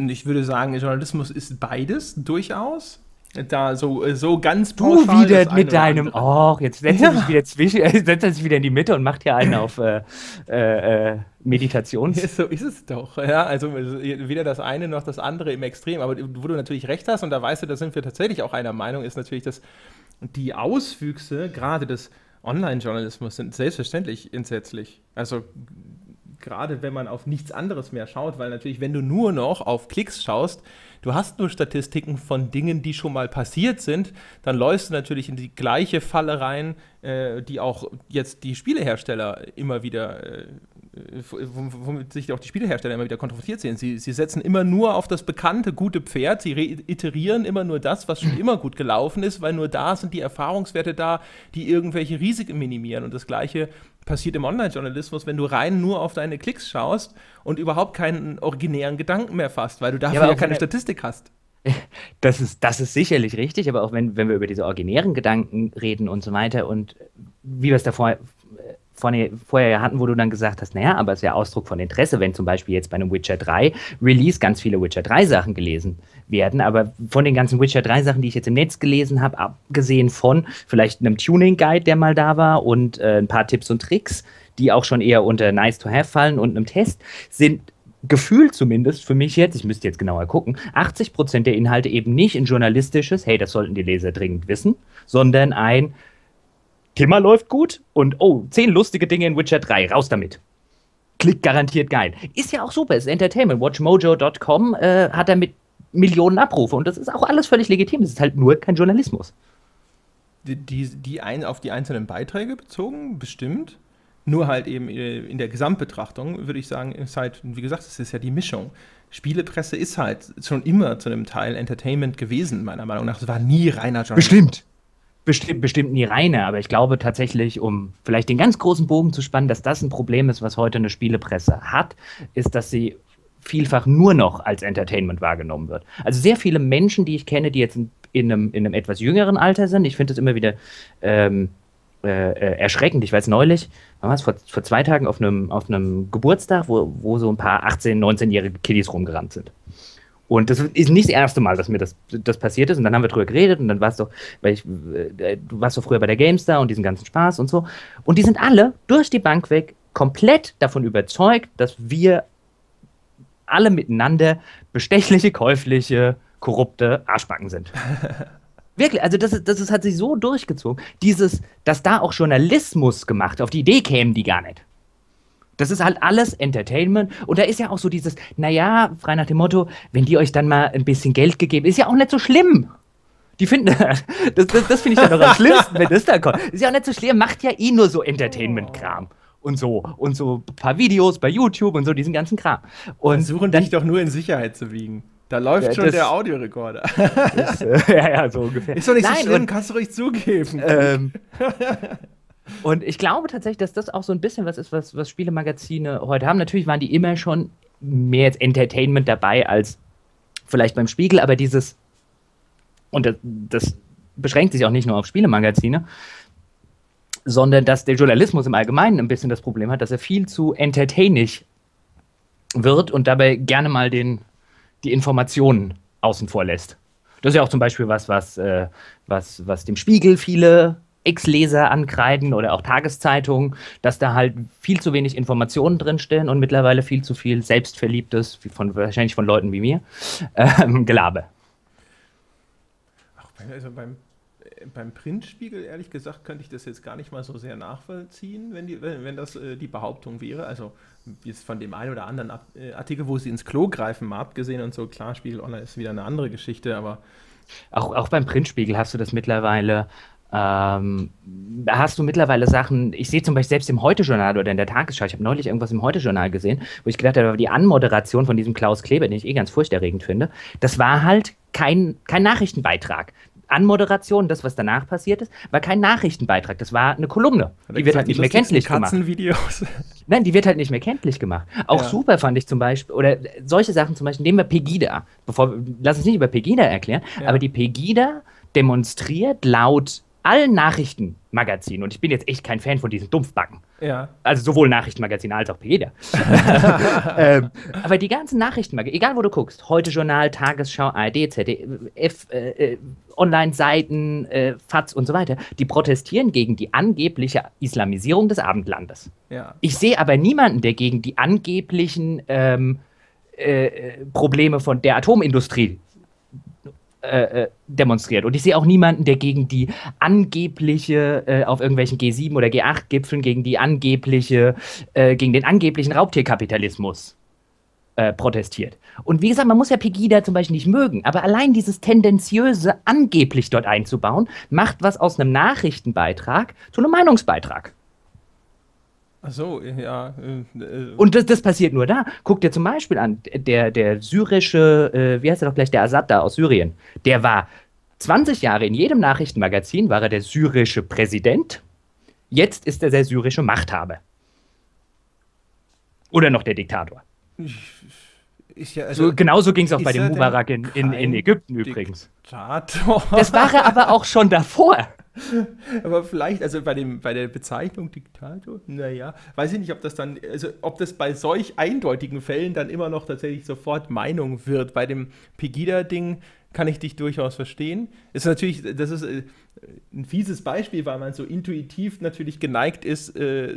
Ich würde sagen, Journalismus ist beides durchaus da so, äh, so ganz Du wieder mit deinem, oh, jetzt setzt er sich wieder zwischen, äh, setzt er sich wieder in die Mitte und macht hier einen auf äh, äh, äh Meditation. Ja, so ist es doch, ja. Also weder das eine noch das andere im Extrem. Aber wo du natürlich recht hast, und da weißt du, da sind wir tatsächlich auch einer Meinung, ist natürlich, dass die Auswüchse gerade des Online-Journalismus sind selbstverständlich entsetzlich. Also gerade wenn man auf nichts anderes mehr schaut, weil natürlich, wenn du nur noch auf Klicks schaust, du hast nur Statistiken von Dingen, die schon mal passiert sind, dann läufst du natürlich in die gleiche Falle rein, äh, die auch jetzt die Spielehersteller immer wieder äh, womit sich auch die Spielehersteller immer wieder konfrontiert sehen. Sie, sie setzen immer nur auf das bekannte gute Pferd, sie iterieren immer nur das, was schon immer gut gelaufen ist, weil nur da sind die Erfahrungswerte da, die irgendwelche Risiken minimieren. Und das Gleiche passiert im Online-Journalismus, wenn du rein nur auf deine Klicks schaust und überhaupt keinen originären Gedanken mehr fasst, weil du dafür ja, ja keine Statistik hast. Das ist, das ist sicherlich richtig, aber auch wenn, wenn wir über diese originären Gedanken reden und so weiter und wie wir es davor vorher hatten, wo du dann gesagt hast, naja, aber es ist ja Ausdruck von Interesse, wenn zum Beispiel jetzt bei einem Witcher 3 Release ganz viele Witcher 3 Sachen gelesen werden, aber von den ganzen Witcher 3 Sachen, die ich jetzt im Netz gelesen habe, abgesehen von vielleicht einem Tuning-Guide, der mal da war und äh, ein paar Tipps und Tricks, die auch schon eher unter Nice to Have fallen und einem Test, sind gefühlt zumindest für mich jetzt, ich müsste jetzt genauer gucken, 80% der Inhalte eben nicht ein journalistisches, hey, das sollten die Leser dringend wissen, sondern ein, Thema läuft gut und oh, zehn lustige Dinge in Witcher 3, raus damit. Klickt garantiert geil. Ist ja auch super, ist Entertainment. Watchmojo.com äh, hat damit Millionen Abrufe und das ist auch alles völlig legitim. Es ist halt nur kein Journalismus. Die, die, die ein, auf die einzelnen Beiträge bezogen, bestimmt. Nur halt eben äh, in der Gesamtbetrachtung würde ich sagen, ist halt, wie gesagt, es ist ja die Mischung. Spielepresse ist halt schon immer zu einem Teil Entertainment gewesen, meiner Meinung nach. Es war nie reiner Journalismus. Bestimmt bestimmt, bestimmt nie reine, aber ich glaube tatsächlich, um vielleicht den ganz großen Bogen zu spannen, dass das ein Problem ist, was heute eine Spielepresse hat, ist, dass sie vielfach nur noch als Entertainment wahrgenommen wird. Also sehr viele Menschen, die ich kenne, die jetzt in, in, einem, in einem, etwas jüngeren Alter sind, ich finde das immer wieder ähm, äh, äh erschreckend. Ich weiß neulich, war vor, vor zwei Tagen auf einem, auf einem Geburtstag, wo, wo so ein paar 18-, 19-jährige Kiddies rumgerannt sind. Und das ist nicht das erste Mal, dass mir das, das passiert ist. Und dann haben wir drüber geredet und dann warst du, weil ich, äh, du warst doch früher bei der GameStar und diesen ganzen Spaß und so. Und die sind alle durch die Bank weg komplett davon überzeugt, dass wir alle miteinander bestechliche, käufliche, korrupte Arschbacken sind. Wirklich, also das, das, das hat sich so durchgezogen. Dieses, dass da auch Journalismus gemacht, auf die Idee kämen die gar nicht. Das ist halt alles Entertainment. Und da ist ja auch so dieses, naja, frei nach dem Motto, wenn die euch dann mal ein bisschen Geld gegeben, ist ja auch nicht so schlimm. Die finden, das, das, das finde ich dann noch am schlimmsten, wenn das da kommt. Ist ja auch nicht so schlimm, macht ja eh nur so Entertainment-Kram. Und so, und so ein paar Videos bei YouTube und so, diesen ganzen Kram. Und Versuchen dann, dich doch nur in Sicherheit zu wiegen. Da läuft ja, schon der Audiorekorder. Äh, ja, ja, so ungefähr. Ist doch nicht Nein, so schlimm, und, kannst du ruhig zugeben. Ähm, Und ich glaube tatsächlich, dass das auch so ein bisschen was ist, was, was Spielemagazine heute haben. Natürlich waren die immer schon mehr jetzt Entertainment dabei als vielleicht beim Spiegel, aber dieses, und das, das beschränkt sich auch nicht nur auf Spielemagazine, sondern dass der Journalismus im Allgemeinen ein bisschen das Problem hat, dass er viel zu entertainig wird und dabei gerne mal den, die Informationen außen vor lässt. Das ist ja auch zum Beispiel was, was, äh, was, was dem Spiegel viele Ex-Leser ankreiden oder auch Tageszeitungen, dass da halt viel zu wenig Informationen drinstehen und mittlerweile viel zu viel Selbstverliebtes, von, wahrscheinlich von Leuten wie mir, ähm, Gelabe. Ach, also beim, beim Printspiegel, ehrlich gesagt, könnte ich das jetzt gar nicht mal so sehr nachvollziehen, wenn, die, wenn, wenn das äh, die Behauptung wäre. Also es von dem einen oder anderen äh, Artikel, wo sie ins Klo greifen, mal abgesehen und so, klar, Spiegel Online ist wieder eine andere Geschichte, aber auch, auch beim Printspiegel hast du das mittlerweile ähm, hast du mittlerweile Sachen, ich sehe zum Beispiel selbst im Heute-Journal oder in der Tagesschau, ich habe neulich irgendwas im Heute-Journal gesehen, wo ich gedacht habe, die Anmoderation von diesem Klaus Kleber, den ich eh ganz furchterregend finde, das war halt kein, kein Nachrichtenbeitrag. Anmoderation, das, was danach passiert ist, war kein Nachrichtenbeitrag, das war eine Kolumne. Die wird halt nicht mehr kenntlich gemacht. Nein, die wird halt nicht mehr kenntlich gemacht. Auch ja. super fand ich zum Beispiel, oder solche Sachen zum Beispiel, nehmen wir Pegida. Bevor, lass uns nicht über Pegida erklären, ja. aber die Pegida demonstriert laut allen Nachrichtenmagazinen, und ich bin jetzt echt kein Fan von diesen Dumpfbacken. Ja. Also sowohl Nachrichtenmagazine als auch Pegida. ähm, aber die ganzen Nachrichtenmagazine, egal wo du guckst, Heute Journal, Tagesschau, ARD, ZDF, äh, äh, Online-Seiten, äh, FATS und so weiter, die protestieren gegen die angebliche Islamisierung des Abendlandes. Ja. Ich sehe aber niemanden, der gegen die angeblichen ähm, äh, Probleme von der Atomindustrie äh, äh, demonstriert. Und ich sehe auch niemanden, der gegen die angebliche, äh, auf irgendwelchen G7 oder G8-Gipfeln, gegen die angebliche, äh, gegen den angeblichen Raubtierkapitalismus äh, protestiert. Und wie gesagt, man muss ja Pegida zum Beispiel nicht mögen, aber allein dieses tendenziöse angeblich dort einzubauen, macht was aus einem Nachrichtenbeitrag zu einem Meinungsbeitrag. Ach so, ja. Äh, äh, und das, das, passiert nur da. Guck dir zum Beispiel an, der, der syrische, äh, wie heißt er doch gleich, der Assad da aus Syrien, der war 20 Jahre in jedem Nachrichtenmagazin, war er der syrische Präsident. Jetzt ist er der syrische Machthaber. Oder noch der Diktator. Ja, also, so, genauso ging es auch bei dem Mubarak in, in, in Ägypten übrigens. Diktator. Das war er aber auch schon davor. Aber vielleicht, also bei, dem, bei der Bezeichnung Diktator, naja, weiß ich nicht, ob das dann, also ob das bei solch eindeutigen Fällen dann immer noch tatsächlich sofort Meinung wird. Bei dem Pegida-Ding kann ich dich durchaus verstehen. Ist natürlich, das ist äh, ein fieses Beispiel, weil man so intuitiv natürlich geneigt ist, äh,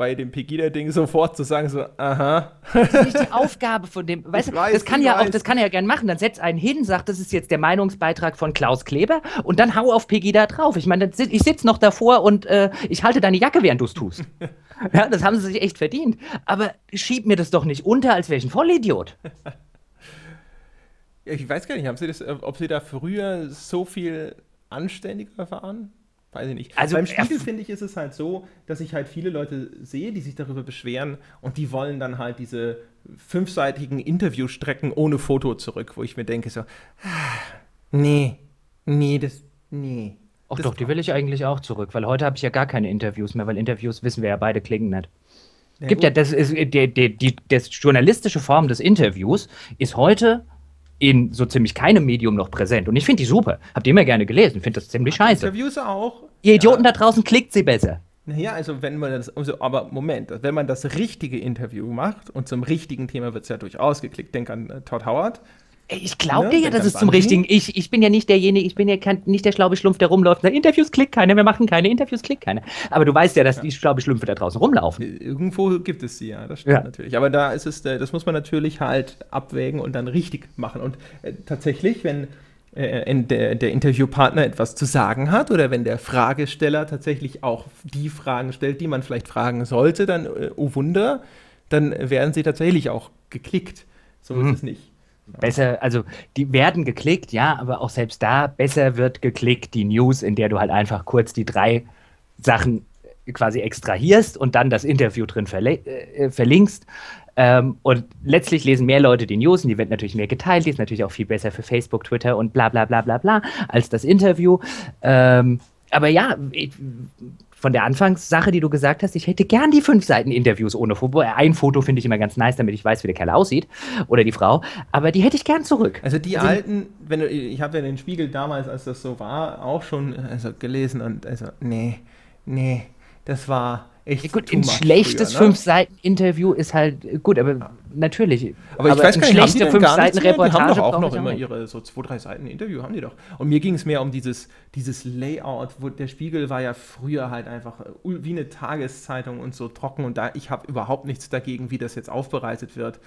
bei dem Pegida-Ding sofort zu sagen, so, aha. Das ist nicht die Aufgabe von dem, weißt du, weiß, das kann ja weiß. auch, das kann er ja gern machen. Dann setzt einen hin, sagt, das ist jetzt der Meinungsbeitrag von Klaus Kleber und dann hau auf Pegida drauf. Ich meine, ich sitze noch davor und äh, ich halte deine Jacke, während du es tust. ja, das haben sie sich echt verdient. Aber schieb mir das doch nicht unter, als wäre ich ein Vollidiot. ich weiß gar nicht, haben sie das, äh, ob sie da früher so viel anständiger waren? Weiß ich nicht. Also Beim Spiegel finde ich, ist es halt so, dass ich halt viele Leute sehe, die sich darüber beschweren und die wollen dann halt diese fünfseitigen Interviewstrecken ohne Foto zurück, wo ich mir denke so, ah, nee, nee, das, nee. Ach doch, die will ich eigentlich auch zurück, weil heute habe ich ja gar keine Interviews mehr, weil Interviews wissen wir ja beide klingen nicht. Ja, Gibt gut. ja, das ist die, die, die, das journalistische Form des Interviews ist heute in so ziemlich keinem Medium noch präsent. Und ich finde die super. Habt ihr immer gerne gelesen. Finde das ziemlich Ach, scheiße. Interviews auch. Ihr Idioten ja. da draußen klickt sie besser. Naja, also wenn man das, also, aber Moment, wenn man das richtige Interview macht und zum richtigen Thema wird es ja durchaus geklickt. Denk an äh, Todd Howard, ich glaube ne? dir ja, dass es zum richtigen. Ich, ich bin ja nicht derjenige, ich bin ja kein, nicht der schlaue Schlumpf, der rumläuft. Na, Interviews klickt keiner, wir machen keine Interviews, klickt keiner. Aber du weißt ja, dass ja. die schlaue Schlümpfe da draußen rumlaufen. Irgendwo gibt es sie, ja, das stimmt ja. natürlich. Aber da ist es, äh, das muss man natürlich halt abwägen und dann richtig machen. Und äh, tatsächlich, wenn äh, der, der, Interviewpartner etwas zu sagen hat oder wenn der Fragesteller tatsächlich auch die Fragen stellt, die man vielleicht fragen sollte, dann, äh, oh Wunder, dann werden sie tatsächlich auch geklickt. So mhm. ist es nicht. Besser, also die werden geklickt, ja, aber auch selbst da besser wird geklickt die News, in der du halt einfach kurz die drei Sachen quasi extrahierst und dann das Interview drin verle äh, verlinkst. Ähm, und letztlich lesen mehr Leute die News und die wird natürlich mehr geteilt, die ist natürlich auch viel besser für Facebook, Twitter und bla bla bla bla bla als das Interview. Ähm, aber ja, ich, von der Anfangssache, die du gesagt hast, ich hätte gern die fünf Seiten Interviews ohne Foto. Ein Foto finde ich immer ganz nice, damit ich weiß, wie der Kerl aussieht oder die Frau. Aber die hätte ich gern zurück. Also die also, alten, wenn du, ich habe ja den Spiegel damals, als das so war, auch schon also gelesen und also nee, nee, das war echt. Ja, gut, ein schlechtes ne? Fünf-Seiten-Interview ist halt gut, aber. Natürlich. Aber ich aber weiß gar nicht, schlechte Fünf-Seiten-Reportage. Die haben doch auch noch immer ihre so zwei, drei Seiten Interview, haben die doch. Und mir ging es mehr um dieses, dieses Layout, wo der Spiegel war ja früher halt einfach äh, wie eine Tageszeitung und so trocken und da, ich habe überhaupt nichts dagegen, wie das jetzt aufbereitet wird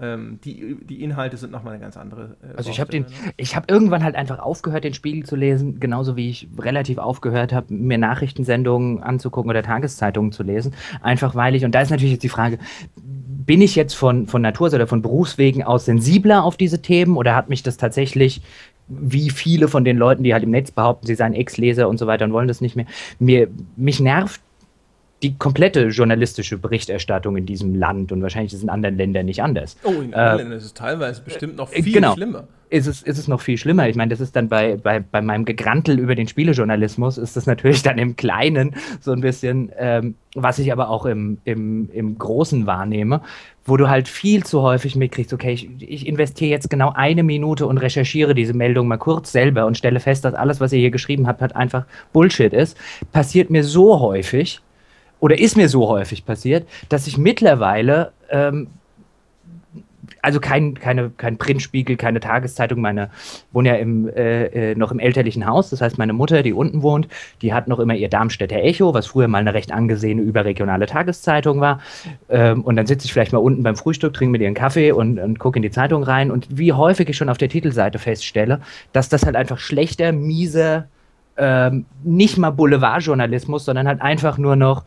ähm, die, die Inhalte sind nochmal eine ganz andere. Äh, also ich habe den, ne? ich habe irgendwann halt einfach aufgehört, den Spiegel zu lesen, genauso wie ich relativ aufgehört habe, mir Nachrichtensendungen anzugucken oder Tageszeitungen zu lesen. Einfach weil ich, und da ist natürlich jetzt die Frage, bin ich jetzt von, von Natur oder von Berufswegen aus sensibler auf diese Themen oder hat mich das tatsächlich wie viele von den Leuten, die halt im Netz behaupten, sie seien Ex-Leser und so weiter und wollen das nicht mehr. Mir, mich nervt die komplette journalistische Berichterstattung in diesem Land und wahrscheinlich ist es in anderen Ländern nicht anders. Oh, in anderen äh, Ländern ist es teilweise bestimmt noch äh, viel genau. schlimmer. Ist es, ist es noch viel schlimmer. Ich meine, das ist dann bei, bei, bei meinem Gegrantel über den Spielejournalismus, ist das natürlich dann im Kleinen so ein bisschen, ähm, was ich aber auch im, im, im Großen wahrnehme, wo du halt viel zu häufig mitkriegst, okay, ich, ich investiere jetzt genau eine Minute und recherchiere diese Meldung mal kurz selber und stelle fest, dass alles, was ihr hier geschrieben habt, halt einfach Bullshit ist. Passiert mir so häufig, oder ist mir so häufig passiert, dass ich mittlerweile, ähm, also kein, keine, kein Printspiegel, keine Tageszeitung, meine wohne ja im, äh, äh, noch im elterlichen Haus, das heißt meine Mutter, die unten wohnt, die hat noch immer ihr Darmstädter Echo, was früher mal eine recht angesehene überregionale Tageszeitung war. Ähm, und dann sitze ich vielleicht mal unten beim Frühstück, trinke mir ihren Kaffee und, und gucke in die Zeitung rein. Und wie häufig ich schon auf der Titelseite feststelle, dass das halt einfach schlechter, mieser, ähm, nicht mal Boulevardjournalismus, sondern halt einfach nur noch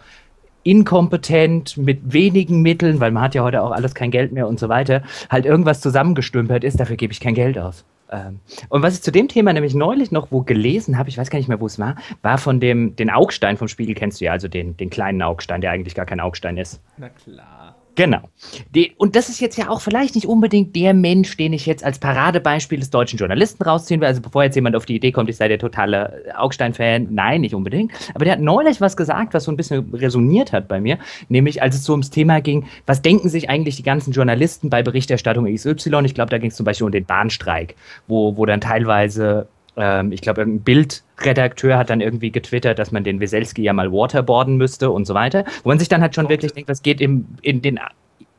inkompetent, mit wenigen Mitteln, weil man hat ja heute auch alles kein Geld mehr und so weiter, halt irgendwas zusammengestümpert ist, dafür gebe ich kein Geld aus. Ähm, und was ich zu dem Thema nämlich neulich noch wo gelesen habe, ich weiß gar nicht mehr, wo es war, war von dem, den Augstein vom Spiegel, kennst du ja, also den, den kleinen Augstein, der eigentlich gar kein Augstein ist. Na klar. Genau. Die, und das ist jetzt ja auch vielleicht nicht unbedingt der Mensch, den ich jetzt als Paradebeispiel des deutschen Journalisten rausziehen will. Also bevor jetzt jemand auf die Idee kommt, ich sei der totale Augstein-Fan, nein, nicht unbedingt. Aber der hat neulich was gesagt, was so ein bisschen resoniert hat bei mir. Nämlich, als es so ums Thema ging, was denken sich eigentlich die ganzen Journalisten bei Berichterstattung XY? Ich glaube, da ging es zum Beispiel um den Bahnstreik, wo, wo dann teilweise ähm, ich glaube, ein Bildredakteur hat dann irgendwie getwittert, dass man den Weselski ja mal waterboarden müsste und so weiter. Wo man sich dann halt schon wirklich denkt, was geht im, in den.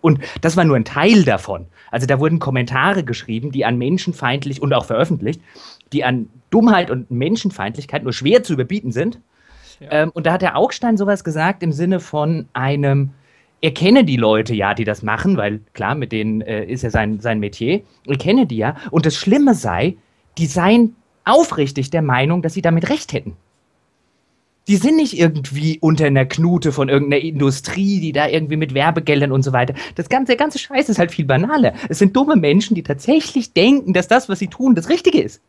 Und das war nur ein Teil davon. Also da wurden Kommentare geschrieben, die an menschenfeindlich und auch veröffentlicht, die an Dummheit und Menschenfeindlichkeit nur schwer zu überbieten sind. Ja. Ähm, und da hat der Augstein sowas gesagt im Sinne von einem, er kenne die Leute ja, die das machen, weil klar, mit denen äh, ist ja sein, sein Metier. Er kenne die ja. Und das Schlimme sei, die seien aufrichtig der Meinung, dass sie damit recht hätten. Die sind nicht irgendwie unter einer Knute von irgendeiner Industrie, die da irgendwie mit Werbegeldern und so weiter. Das ganze, der ganze Scheiß ist halt viel banaler. Es sind dumme Menschen, die tatsächlich denken, dass das, was sie tun, das Richtige ist.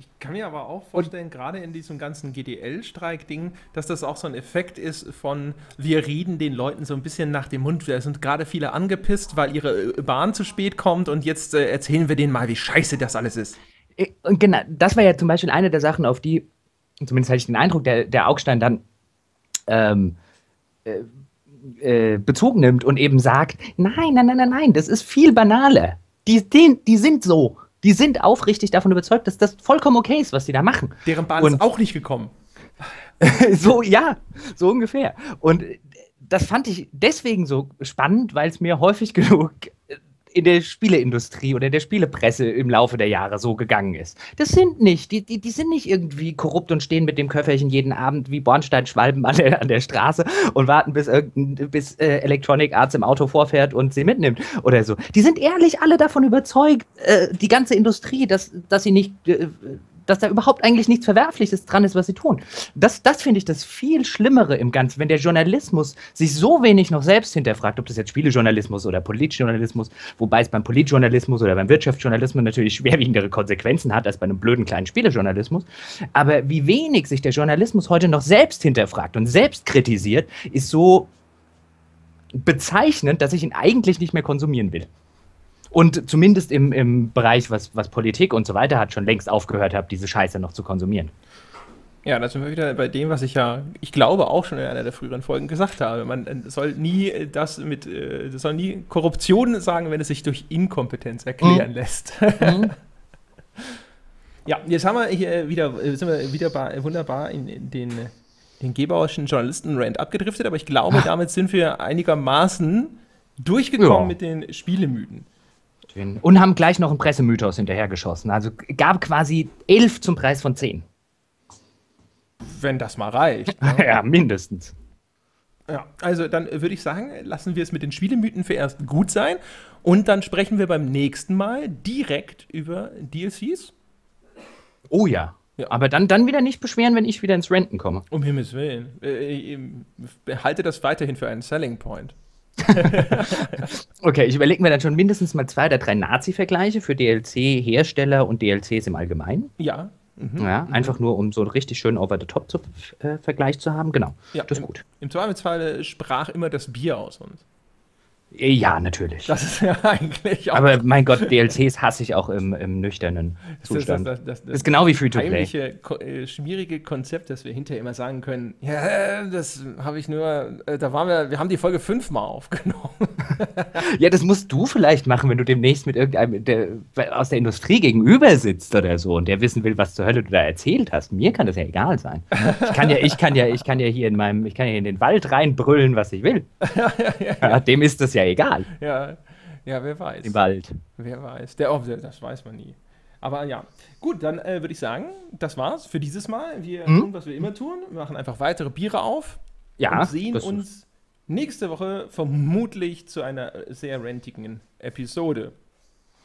Ich kann mir aber auch vorstellen, und, gerade in diesem ganzen GDL-Streik-Ding, dass das auch so ein Effekt ist von, wir reden den Leuten so ein bisschen nach dem Mund. Da sind gerade viele angepisst, weil ihre Bahn zu spät kommt und jetzt äh, erzählen wir denen mal, wie scheiße das alles ist. Äh, und genau, das war ja zum Beispiel eine der Sachen, auf die, zumindest hatte ich den Eindruck, der, der Augstein dann ähm, äh, äh, Bezug nimmt und eben sagt, nein, nein, nein, nein, nein, das ist viel banaler. Die, die, die sind so. Die sind aufrichtig davon überzeugt, dass das vollkommen okay ist, was die da machen. Deren Bahn und, ist auch nicht gekommen. so, ja, so ungefähr. Und das fand ich deswegen so spannend, weil es mir häufig genug in der Spieleindustrie oder in der Spielepresse im Laufe der Jahre so gegangen ist. Das sind nicht, die, die, die sind nicht irgendwie korrupt und stehen mit dem Köfferchen jeden Abend wie Bornsteinschwalben an der, an der Straße und warten, bis, bis äh, Electronic Arts im Auto vorfährt und sie mitnimmt oder so. Die sind ehrlich alle davon überzeugt, äh, die ganze Industrie, dass, dass sie nicht äh, dass da überhaupt eigentlich nichts Verwerfliches dran ist, was sie tun. Das, das finde ich das viel Schlimmere im Ganzen, wenn der Journalismus sich so wenig noch selbst hinterfragt, ob das jetzt Spielejournalismus oder Politjournalismus, wobei es beim Politjournalismus oder beim Wirtschaftsjournalismus natürlich schwerwiegendere Konsequenzen hat als bei einem blöden kleinen Spielejournalismus. Aber wie wenig sich der Journalismus heute noch selbst hinterfragt und selbst kritisiert, ist so bezeichnend, dass ich ihn eigentlich nicht mehr konsumieren will. Und zumindest im, im Bereich, was, was Politik und so weiter hat, schon längst aufgehört habe, diese Scheiße noch zu konsumieren. Ja, da sind wir wieder bei dem, was ich ja, ich glaube auch schon in einer der früheren Folgen gesagt habe. Man äh, soll nie das mit, äh, soll nie Korruption sagen, wenn es sich durch Inkompetenz erklären mhm. lässt. Mhm. ja, jetzt haben wir hier wieder, äh, sind wir wieder bei, wunderbar in, in den, den gebauerischen Journalisten-Rand abgedriftet, aber ich glaube, Ach. damit sind wir einigermaßen durchgekommen ja. mit den Spielemythen. Und haben gleich noch einen Pressemythos hinterhergeschossen. Also gab quasi elf zum Preis von zehn. Wenn das mal reicht. Ne? ja, mindestens. Ja, also dann würde ich sagen, lassen wir es mit den Spielemythen erst gut sein. Und dann sprechen wir beim nächsten Mal direkt über DLCs. Oh ja. ja. Aber dann, dann wieder nicht beschweren, wenn ich wieder ins Renten komme. Um Himmels Willen. Äh, ich halte das weiterhin für einen Selling Point. okay, ich überlege mir dann schon mindestens mal zwei oder drei Nazi-Vergleiche für DLC-Hersteller und DLCs im Allgemeinen. Ja, Mhm. Ja, mhm. einfach nur, um so einen richtig schönen Over-the-Top-Vergleich zu haben. Genau, ja, das ist gut. Im Zweifelsfall sprach immer das Bier aus uns. Ja, natürlich. Das ist ja eigentlich auch. Aber mein Gott, DLCs hasse ich auch im, im nüchternen Zustand. Das, das, das, ist genau wie Free-to-Play. Das äh, schwierige Konzept, dass wir hinterher immer sagen können: Ja, das habe ich nur, äh, da waren wir, wir haben die Folge fünfmal aufgenommen. ja, das musst du vielleicht machen, wenn du demnächst mit irgendeinem der, aus der Industrie gegenüber sitzt oder so und der wissen will, was zur Hölle du da erzählt hast. Mir kann das ja egal sein. Ich kann ja, ich kann ja, ich kann ja hier in meinem, ich kann ja in den Wald reinbrüllen, was ich will. ja, ja, ja, ja. dem ist das ja egal. Ja, ja wer weiß. Im Wald. Wer weiß. Der, oh, das weiß man nie. Aber ja, gut, dann äh, würde ich sagen, das war's für dieses Mal. Wir hm? tun, was wir immer tun. Wir machen einfach weitere Biere auf. Ja. Und sehen uns nächste Woche vermutlich zu einer sehr rentigen Episode.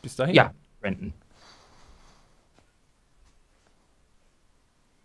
Bis dahin. Ja, renten.